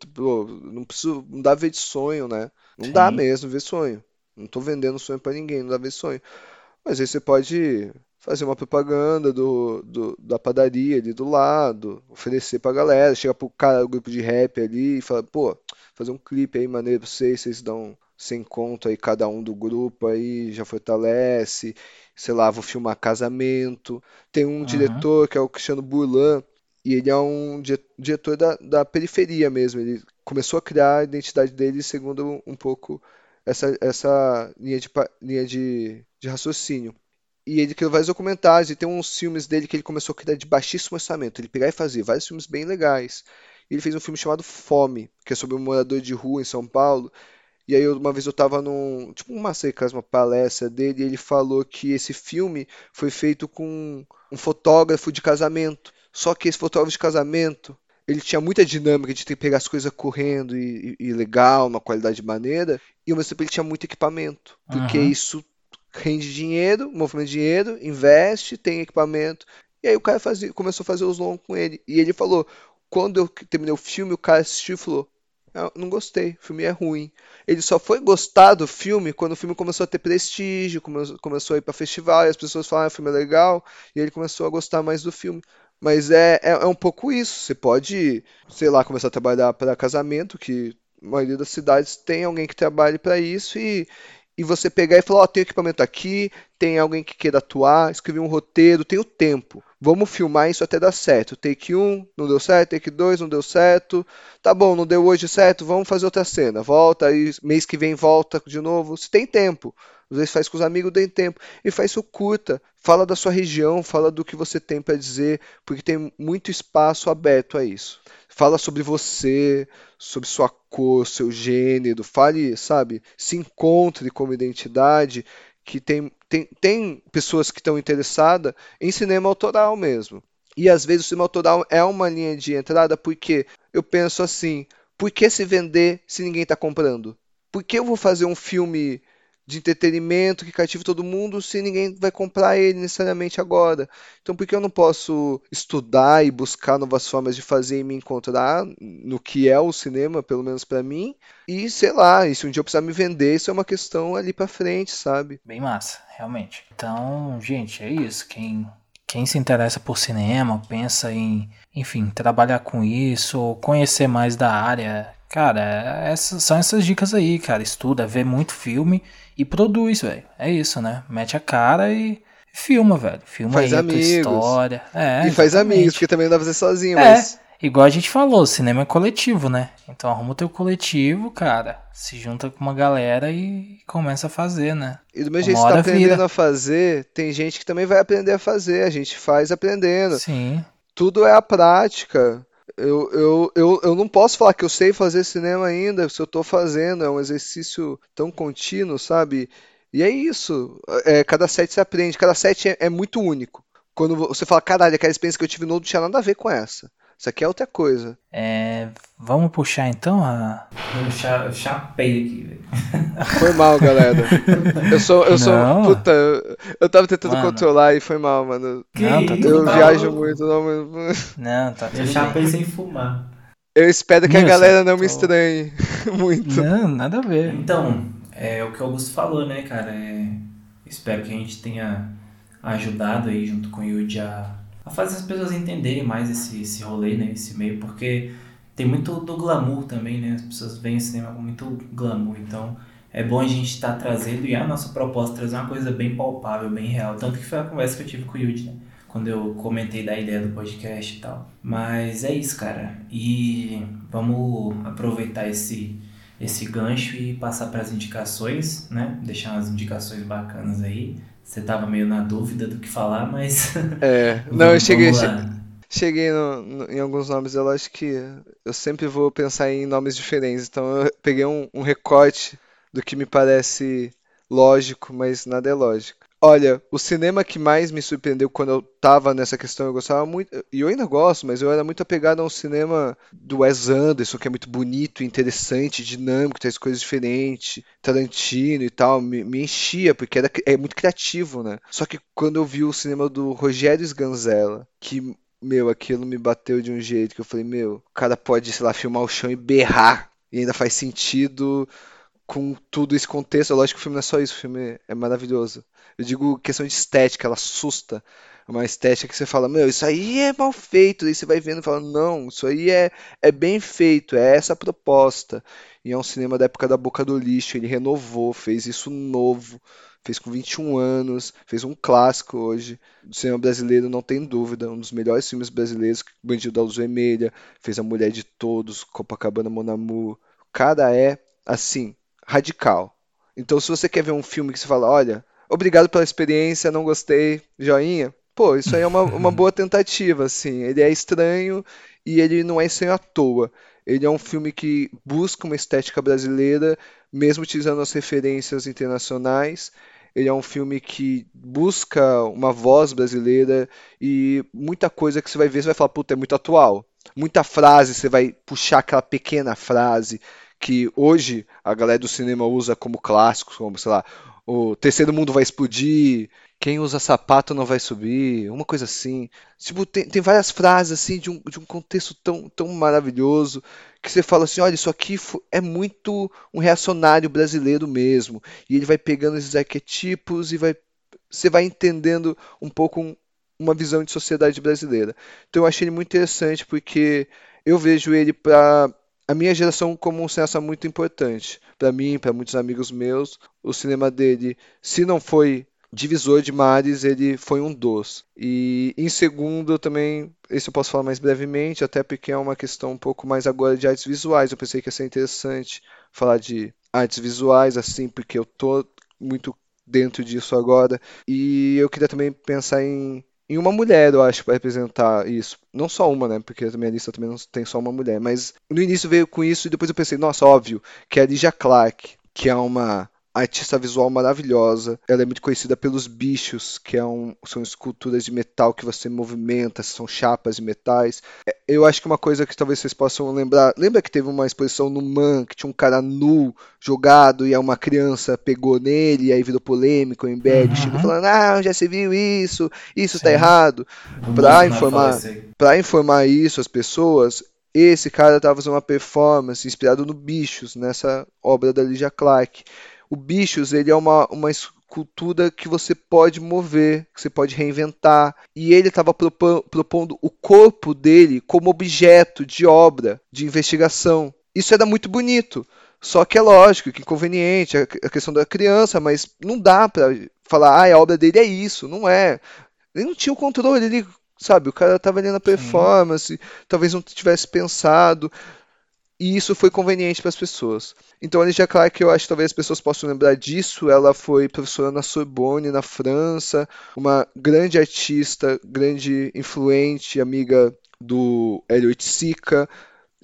não preciso, não dá ver de sonho, né? Não Sim. dá mesmo ver sonho. Não tô vendendo sonho para ninguém, não dá ver sonho. Mas aí você pode fazer uma propaganda do, do, da padaria ali do lado, oferecer pra galera, chegar pro cara, o grupo de rap ali e falar, pô, fazer um clipe aí maneiro pra vocês, vocês dão sem conto aí cada um do grupo aí, já fortalece, sei lá, vou filmar casamento. Tem um uhum. diretor que é o Cristiano Burlan, e ele é um diretor da, da periferia mesmo, ele começou a criar a identidade dele segundo um pouco essa, essa linha, de, linha de, de raciocínio. E ele criou vários documentários e tem uns filmes dele que ele começou a criar de baixíssimo orçamento. Ele pegar e fazer vários filmes bem legais. E ele fez um filme chamado Fome, que é sobre um morador de rua em São Paulo. E aí uma vez eu tava num, tipo uma masterclass, uma palestra dele, e ele falou que esse filme foi feito com um fotógrafo de casamento. Só que esse fotógrafo de casamento, ele tinha muita dinâmica de ter que pegar as coisas correndo e, e, e legal, uma qualidade de maneira, e ao mesmo tempo ele tinha muito equipamento, porque uhum. isso rende dinheiro, movimenta dinheiro, investe, tem equipamento. E aí o cara fazia, começou a fazer os longos com ele. E ele falou, quando eu terminei o filme, o cara assistiu e falou, ah, não gostei, o filme é ruim. Ele só foi gostar do filme quando o filme começou a ter prestígio, começou a ir para festival, e as pessoas falaram, ah, o filme é legal, e ele começou a gostar mais do filme. Mas é, é, é um pouco isso. Você pode, sei lá, começar a trabalhar para casamento, que a maioria das cidades tem alguém que trabalhe para isso, e, e você pegar e falar, ó, oh, tem equipamento aqui, tem alguém que queira atuar, escrever um roteiro, tem o tempo. Vamos filmar isso até dar certo. Take 1, não deu certo. Take 2, não deu certo. Tá bom, não deu hoje certo, vamos fazer outra cena. Volta, aí mês que vem volta de novo. Se tem tempo. Às vezes faz com os amigos, tem tempo. E faz isso curta. Fala da sua região, fala do que você tem para dizer, porque tem muito espaço aberto a isso. Fala sobre você, sobre sua cor, seu gênero. Fale, sabe? Se encontre como identidade que tem, tem, tem pessoas que estão interessadas em cinema autoral mesmo. E às vezes o cinema autoral é uma linha de entrada porque eu penso assim: por que se vender se ninguém está comprando? Por que eu vou fazer um filme de entretenimento que cativa todo mundo se ninguém vai comprar ele necessariamente agora. Então, por que eu não posso estudar e buscar novas formas de fazer e me encontrar no que é o cinema, pelo menos para mim? E sei lá, e se um dia eu precisar me vender, isso é uma questão ali para frente, sabe? Bem massa, realmente. Então, gente, é isso. Quem quem se interessa por cinema, pensa em, enfim, trabalhar com isso, conhecer mais da área, cara, são essas dicas aí, cara. Estuda, vê muito filme e produz, velho. É isso, né? Mete a cara e filma, velho. Filma faz aí amigos. a tua história. É, e faz amigos, porque também não dá pra fazer sozinho, é, mas. Igual a gente falou, cinema é coletivo, né? Então arruma o teu coletivo, cara. Se junta com uma galera e começa a fazer, né? E do mesmo jeito que você tá aprendendo vira. a fazer, tem gente que também vai aprender a fazer. A gente faz aprendendo. Sim. Tudo é a prática. Eu, eu, eu, eu não posso falar que eu sei fazer cinema ainda, se eu estou fazendo, é um exercício tão contínuo, sabe? E é isso. É, cada set você aprende, cada set é, é, muito único. Quando você fala, caralho, aquela experiência que eu tive no outro tinha nada a ver com essa. Isso aqui é outra coisa. É, vamos puxar então a. Eu chapei aqui, velho. Foi mal, galera. Eu sou. Eu sou. Puta, eu tava tentando mano. controlar e foi mal, mano. Que não, tá eu tá viajo muito, não, mas... Não, tá tudo Eu chapei sem fumar. Eu espero que Meu, a galera não tô... me estranhe muito. Não, nada a ver. Então, é o que o Augusto falou, né, cara? É... Espero que a gente tenha ajudado aí junto com o Yuji a a fazer as pessoas entenderem mais esse, esse rolê, né? Esse meio, porque tem muito do glamour também, né? As pessoas veem o cinema com muito glamour, então é bom a gente estar tá trazendo e a nossa proposta trazer uma coisa bem palpável, bem real. Tanto que foi a conversa que eu tive com o Yudi, né? Quando eu comentei da ideia do podcast e tal. Mas é isso, cara. E vamos aproveitar esse, esse gancho e passar para as indicações, né? Deixar umas indicações bacanas aí. Você tava meio na dúvida do que falar, mas. É, não, eu cheguei. Cheguei no, no, em alguns nomes, eu acho que eu sempre vou pensar em nomes diferentes. Então eu peguei um, um recorte do que me parece lógico, mas nada é lógico. Olha, o cinema que mais me surpreendeu quando eu tava nessa questão, eu gostava muito, e eu ainda gosto, mas eu era muito apegado a um cinema do Wes Anderson, que é muito bonito, interessante, dinâmico, traz coisas diferentes, Tarantino e tal, me, me enchia, porque era, é muito criativo, né? Só que quando eu vi o cinema do Rogério Sganzella, que, meu, aquilo me bateu de um jeito que eu falei, meu, o cara pode, sei lá, filmar o chão e berrar, e ainda faz sentido com tudo esse contexto. Lógico que o filme não é só isso, o filme é maravilhoso. Eu digo questão de estética, ela assusta. É uma estética que você fala, meu, isso aí é mal feito. Aí você vai vendo e fala, não, isso aí é, é bem feito, é essa a proposta. E é um cinema da época da boca do lixo, ele renovou, fez isso novo, fez com 21 anos, fez um clássico hoje. Do cinema brasileiro, não tem dúvida, um dos melhores filmes brasileiros, Bandido da Luz Vermelha, fez A Mulher de Todos, Copacabana Monamu. O cara é, assim, radical. Então, se você quer ver um filme que você fala, olha, obrigado pela experiência, não gostei, joinha. Pô, isso aí é uma, uma boa tentativa, assim. Ele é estranho e ele não é estranho à toa. Ele é um filme que busca uma estética brasileira, mesmo utilizando as referências internacionais. Ele é um filme que busca uma voz brasileira e muita coisa que você vai ver, você vai falar, puta, é muito atual. Muita frase, você vai puxar aquela pequena frase que hoje a galera do cinema usa como clássicos, como, sei lá, o terceiro mundo vai explodir, quem usa sapato não vai subir, uma coisa assim. Tipo, tem, tem várias frases assim de um, de um contexto tão, tão maravilhoso que você fala assim, olha, isso aqui é muito um reacionário brasileiro mesmo. E ele vai pegando esses arquetipos e vai você vai entendendo um pouco um, uma visão de sociedade brasileira. Então eu achei ele muito interessante porque eu vejo ele para a minha geração como um cineasta muito importante. Para mim, para muitos amigos meus, o cinema dele, se não foi divisor de mares, ele foi um dos. E em segundo, também, esse eu posso falar mais brevemente, até porque é uma questão um pouco mais agora de artes visuais. Eu pensei que ia ser interessante falar de artes visuais, assim, porque eu tô muito dentro disso agora. E eu queria também pensar em, em uma mulher, eu acho, para representar isso. Não só uma, né? Porque a minha lista também não tem só uma mulher. Mas no início veio com isso e depois eu pensei, nossa, óbvio, que é a Lydia Clark, que é uma artista visual maravilhosa. Ela é muito conhecida pelos bichos, que é um, são esculturas de metal que você movimenta, são chapas de metais. É, eu acho que uma coisa que talvez vocês possam lembrar, lembra que teve uma exposição no Man que tinha um cara nu jogado e uma criança pegou nele e aí virou polêmico, o Embed uhum. chegou falando: "Ah, já se viu isso, isso tá Sim. tá errado". Para informar, para informar isso às pessoas, esse cara estava fazendo uma performance inspirado no Bichos, nessa obra da Lydia Clark o Bichos ele é uma, uma escultura que você pode mover, que você pode reinventar. E ele estava propondo o corpo dele como objeto de obra, de investigação. Isso era muito bonito. Só que é lógico que inconveniente a questão da criança, mas não dá para falar, ah, a obra dele é isso. Não é. Ele não tinha o controle, ele, sabe, o cara estava ali na performance, Sim. talvez não tivesse pensado e isso foi conveniente para as pessoas. Então a Ligia Clark, eu acho que talvez as pessoas possam lembrar disso, ela foi professora na Sorbonne, na França, uma grande artista, grande influente, amiga do Hélio Sica.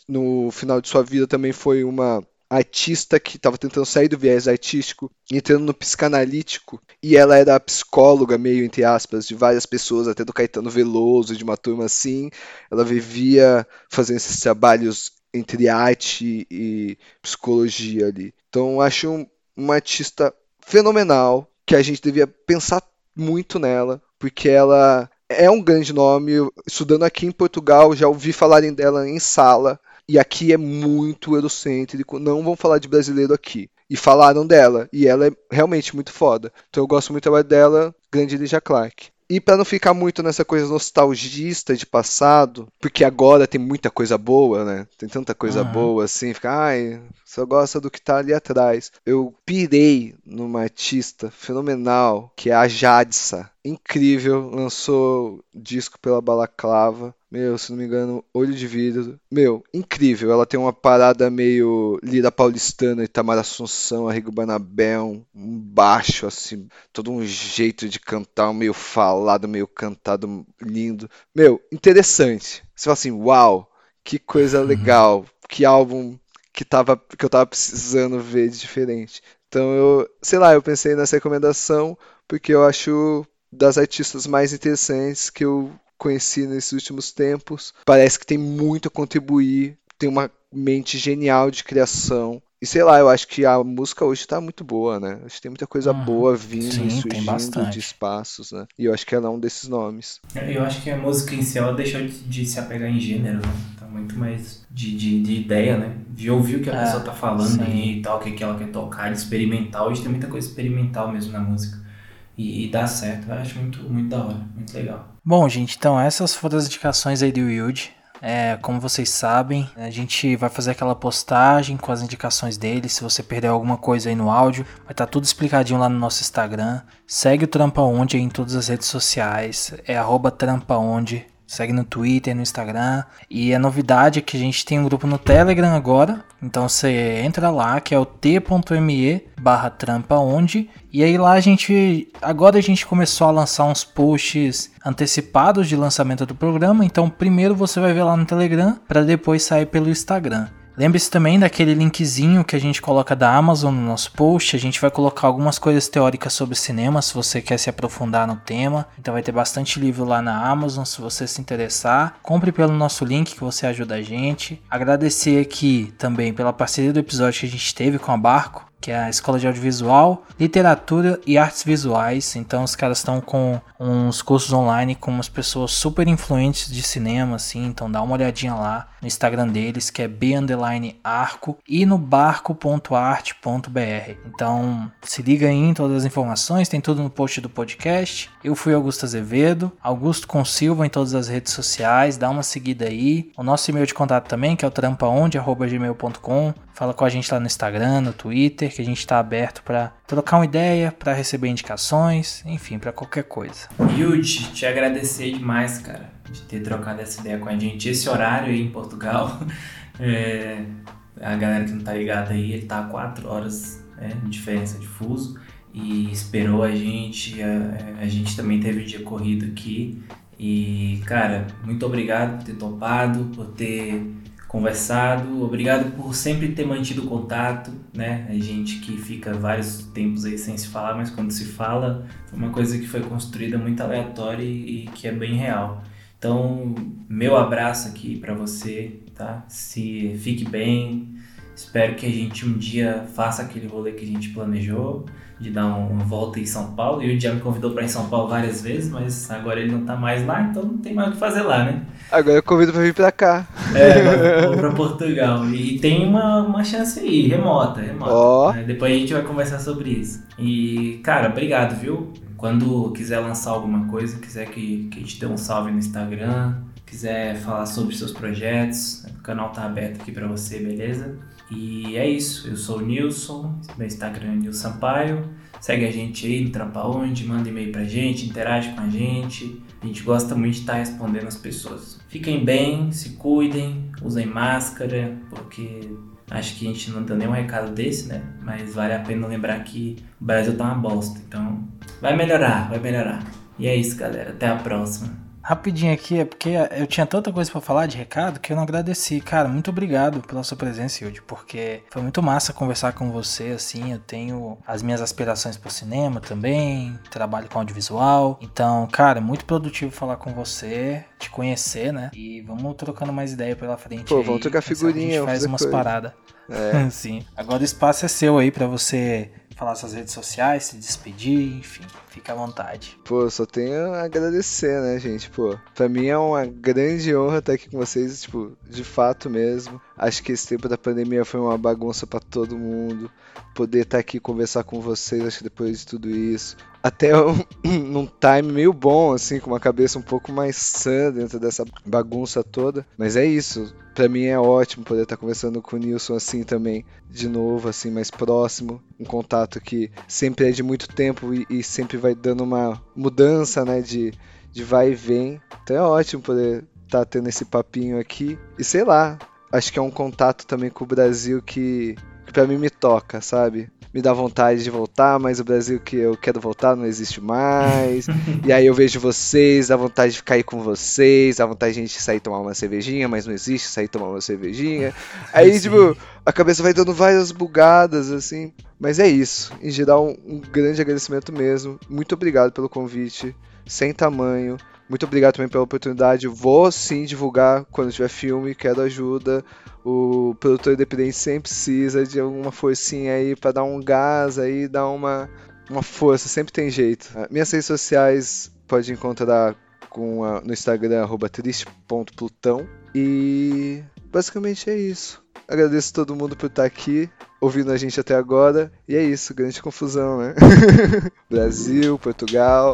No final de sua vida também foi uma artista que estava tentando sair do viés artístico, entrando no psicanalítico, e ela era psicóloga, meio entre aspas, de várias pessoas, até do Caetano Veloso, de uma turma assim. Ela vivia fazendo esses trabalhos entre arte e psicologia ali. Então acho um, uma artista fenomenal que a gente devia pensar muito nela, porque ela é um grande nome. Estudando aqui em Portugal, já ouvi falarem dela em sala. E aqui é muito eurocêntrico. Não vão falar de brasileiro aqui. E falaram dela. E ela é realmente muito foda. Então eu gosto muito dela, grande Lydia Clark. E para não ficar muito nessa coisa nostalgista de passado, porque agora tem muita coisa boa, né? Tem tanta coisa uhum. boa assim, fica, ai, só gosta do que tá ali atrás. Eu pirei numa artista fenomenal, que é a Jadsa. Incrível, lançou disco pela Balaclava. Meu, se não me engano, Olho de Vidro. Meu, incrível. Ela tem uma parada meio lira paulistana, Itamar Assunção, Arrigo Banabel, um baixo, assim, todo um jeito de cantar, meio falado, meio cantado, lindo. Meu, interessante. Você fala assim, uau, que coisa uhum. legal, que álbum que, tava, que eu tava precisando ver de diferente. Então eu, sei lá, eu pensei nessa recomendação porque eu acho das artistas mais interessantes que eu conheci nesses últimos tempos. Parece que tem muito a contribuir, tem uma mente genial de criação. E sei lá, eu acho que a música hoje tá muito boa, né? Acho que tem muita coisa uhum. boa vindo Sim, e surgindo de espaços, né? E eu acho que ela é um desses nomes. Eu acho que a música em si ela deixou de, se apegar em gênero, né? Tá muito mais de, de, de ideia, né? De ouvir o que a é, pessoa tá falando sim. e tal, o que, que ela quer tocar, de experimental. Hoje tem muita coisa experimental mesmo na música. E, e dá certo. Eu acho muito, muito da hora, muito legal. Bom, gente, então essas foram as indicações aí do Wild. É, como vocês sabem, a gente vai fazer aquela postagem com as indicações dele. Se você perder alguma coisa aí no áudio, vai estar tá tudo explicadinho lá no nosso Instagram. Segue o Trampa Onde em todas as redes sociais. É arroba Onde. Segue no Twitter, no Instagram. E a novidade é que a gente tem um grupo no Telegram agora. Então você entra lá, que é o t.me barra trampa onde. E aí lá a gente. Agora a gente começou a lançar uns posts antecipados de lançamento do programa. Então primeiro você vai ver lá no Telegram para depois sair pelo Instagram. Lembre-se também daquele linkzinho que a gente coloca da Amazon no nosso post. A gente vai colocar algumas coisas teóricas sobre cinema se você quer se aprofundar no tema. Então vai ter bastante livro lá na Amazon se você se interessar. Compre pelo nosso link que você ajuda a gente. Agradecer aqui também pela parceria do episódio que a gente teve com a Barco que é a Escola de Audiovisual, Literatura e Artes Visuais. Então os caras estão com uns cursos online com umas pessoas super influentes de cinema, assim. Então dá uma olhadinha lá no Instagram deles, que é b_arco e no barco.arte.br. Então se liga aí em todas as informações, tem tudo no post do podcast. Eu fui Augusto Azevedo, Augusto com Silva em todas as redes sociais, dá uma seguida aí. O nosso e-mail de contato também, que é o trampaonde@gmail.com. Fala com a gente lá no Instagram, no Twitter que a gente está aberto para trocar uma ideia, para receber indicações, enfim, para qualquer coisa. Yudi, te agradecer demais, cara, de ter trocado essa ideia com a gente. Esse horário aí em Portugal, é, a galera que não tá ligada aí, ele tá a 4 horas né, de diferença de fuso e esperou a gente. A, a gente também teve um dia corrido aqui. E, cara, muito obrigado por ter topado, por ter conversado, obrigado por sempre ter mantido contato, né? A gente que fica vários tempos aí sem se falar, mas quando se fala, foi uma coisa que foi construída muito aleatória e, e que é bem real. Então, meu abraço aqui para você, tá? Se fique bem. Espero que a gente um dia faça aquele rolê que a gente planejou de dar uma volta em São Paulo. E o já me convidou para ir em São Paulo várias vezes, mas agora ele não tá mais lá, então não tem mais o que fazer lá, né? Agora eu convido para vir para cá. É, vou para Portugal. E tem uma, uma chance aí, remota, remota. Oh. Né? Depois a gente vai conversar sobre isso. E, cara, obrigado, viu? Quando quiser lançar alguma coisa, quiser que, que a gente dê um salve no Instagram, quiser falar sobre seus projetos, o canal tá aberto aqui para você, beleza? E é isso, eu sou o Nilson, meu Instagram é Nilson Sampaio. Segue a gente aí no Trampa Onde, manda e-mail pra gente, interage com a gente. A gente gosta muito de estar respondendo as pessoas. Fiquem bem, se cuidem, usem máscara, porque acho que a gente não deu nenhum recado desse, né? Mas vale a pena lembrar que o Brasil tá uma bosta. Então, vai melhorar, vai melhorar. E é isso, galera. Até a próxima. Rapidinho aqui, é porque eu tinha tanta coisa para falar de recado que eu não agradeci. Cara, muito obrigado pela sua presença, Yudi, porque foi muito massa conversar com você, assim, eu tenho as minhas aspirações pro cinema também, trabalho com audiovisual. Então, cara, muito produtivo falar com você, te conhecer, né? E vamos trocando mais ideia pela frente. Pô, vamos trocar figurinha, a gente faz umas paradas. É. Sim. Agora o espaço é seu aí para você falar suas redes sociais, se despedir, enfim, fica à vontade. Pô, só tenho a agradecer, né, gente? Pô, pra mim é uma grande honra estar aqui com vocês, tipo, de fato mesmo. Acho que esse tempo da pandemia foi uma bagunça para todo mundo. Poder estar aqui conversar com vocês, acho que depois de tudo isso. Até um, num time meio bom, assim, com uma cabeça um pouco mais sã dentro dessa bagunça toda. Mas é isso. Pra mim é ótimo poder estar conversando com o Nilson assim também, de novo, assim, mais próximo. Um contato que sempre é de muito tempo e, e sempre vai dando uma mudança, né, de, de vai e vem. Então é ótimo poder estar tendo esse papinho aqui. E sei lá, acho que é um contato também com o Brasil que, que para mim me toca, sabe? Me dá vontade de voltar, mas o Brasil que eu quero voltar não existe mais. e aí eu vejo vocês, dá vontade de ficar aí com vocês, dá vontade de a gente sair tomar uma cervejinha, mas não existe sair tomar uma cervejinha. Aí, Sim. tipo, a cabeça vai dando várias bugadas, assim. Mas é isso. Em geral, um, um grande agradecimento mesmo. Muito obrigado pelo convite. Sem tamanho. Muito obrigado também pela oportunidade. Vou sim divulgar quando tiver filme, quero ajuda. O produtor independente sempre precisa de alguma forcinha aí para dar um gás aí, dar uma, uma força, sempre tem jeito. Minhas redes sociais pode encontrar com a, no Instagram triste.plutão e basicamente é isso. Agradeço todo mundo por estar aqui, ouvindo a gente até agora. E é isso, grande confusão, né? Brasil, Portugal.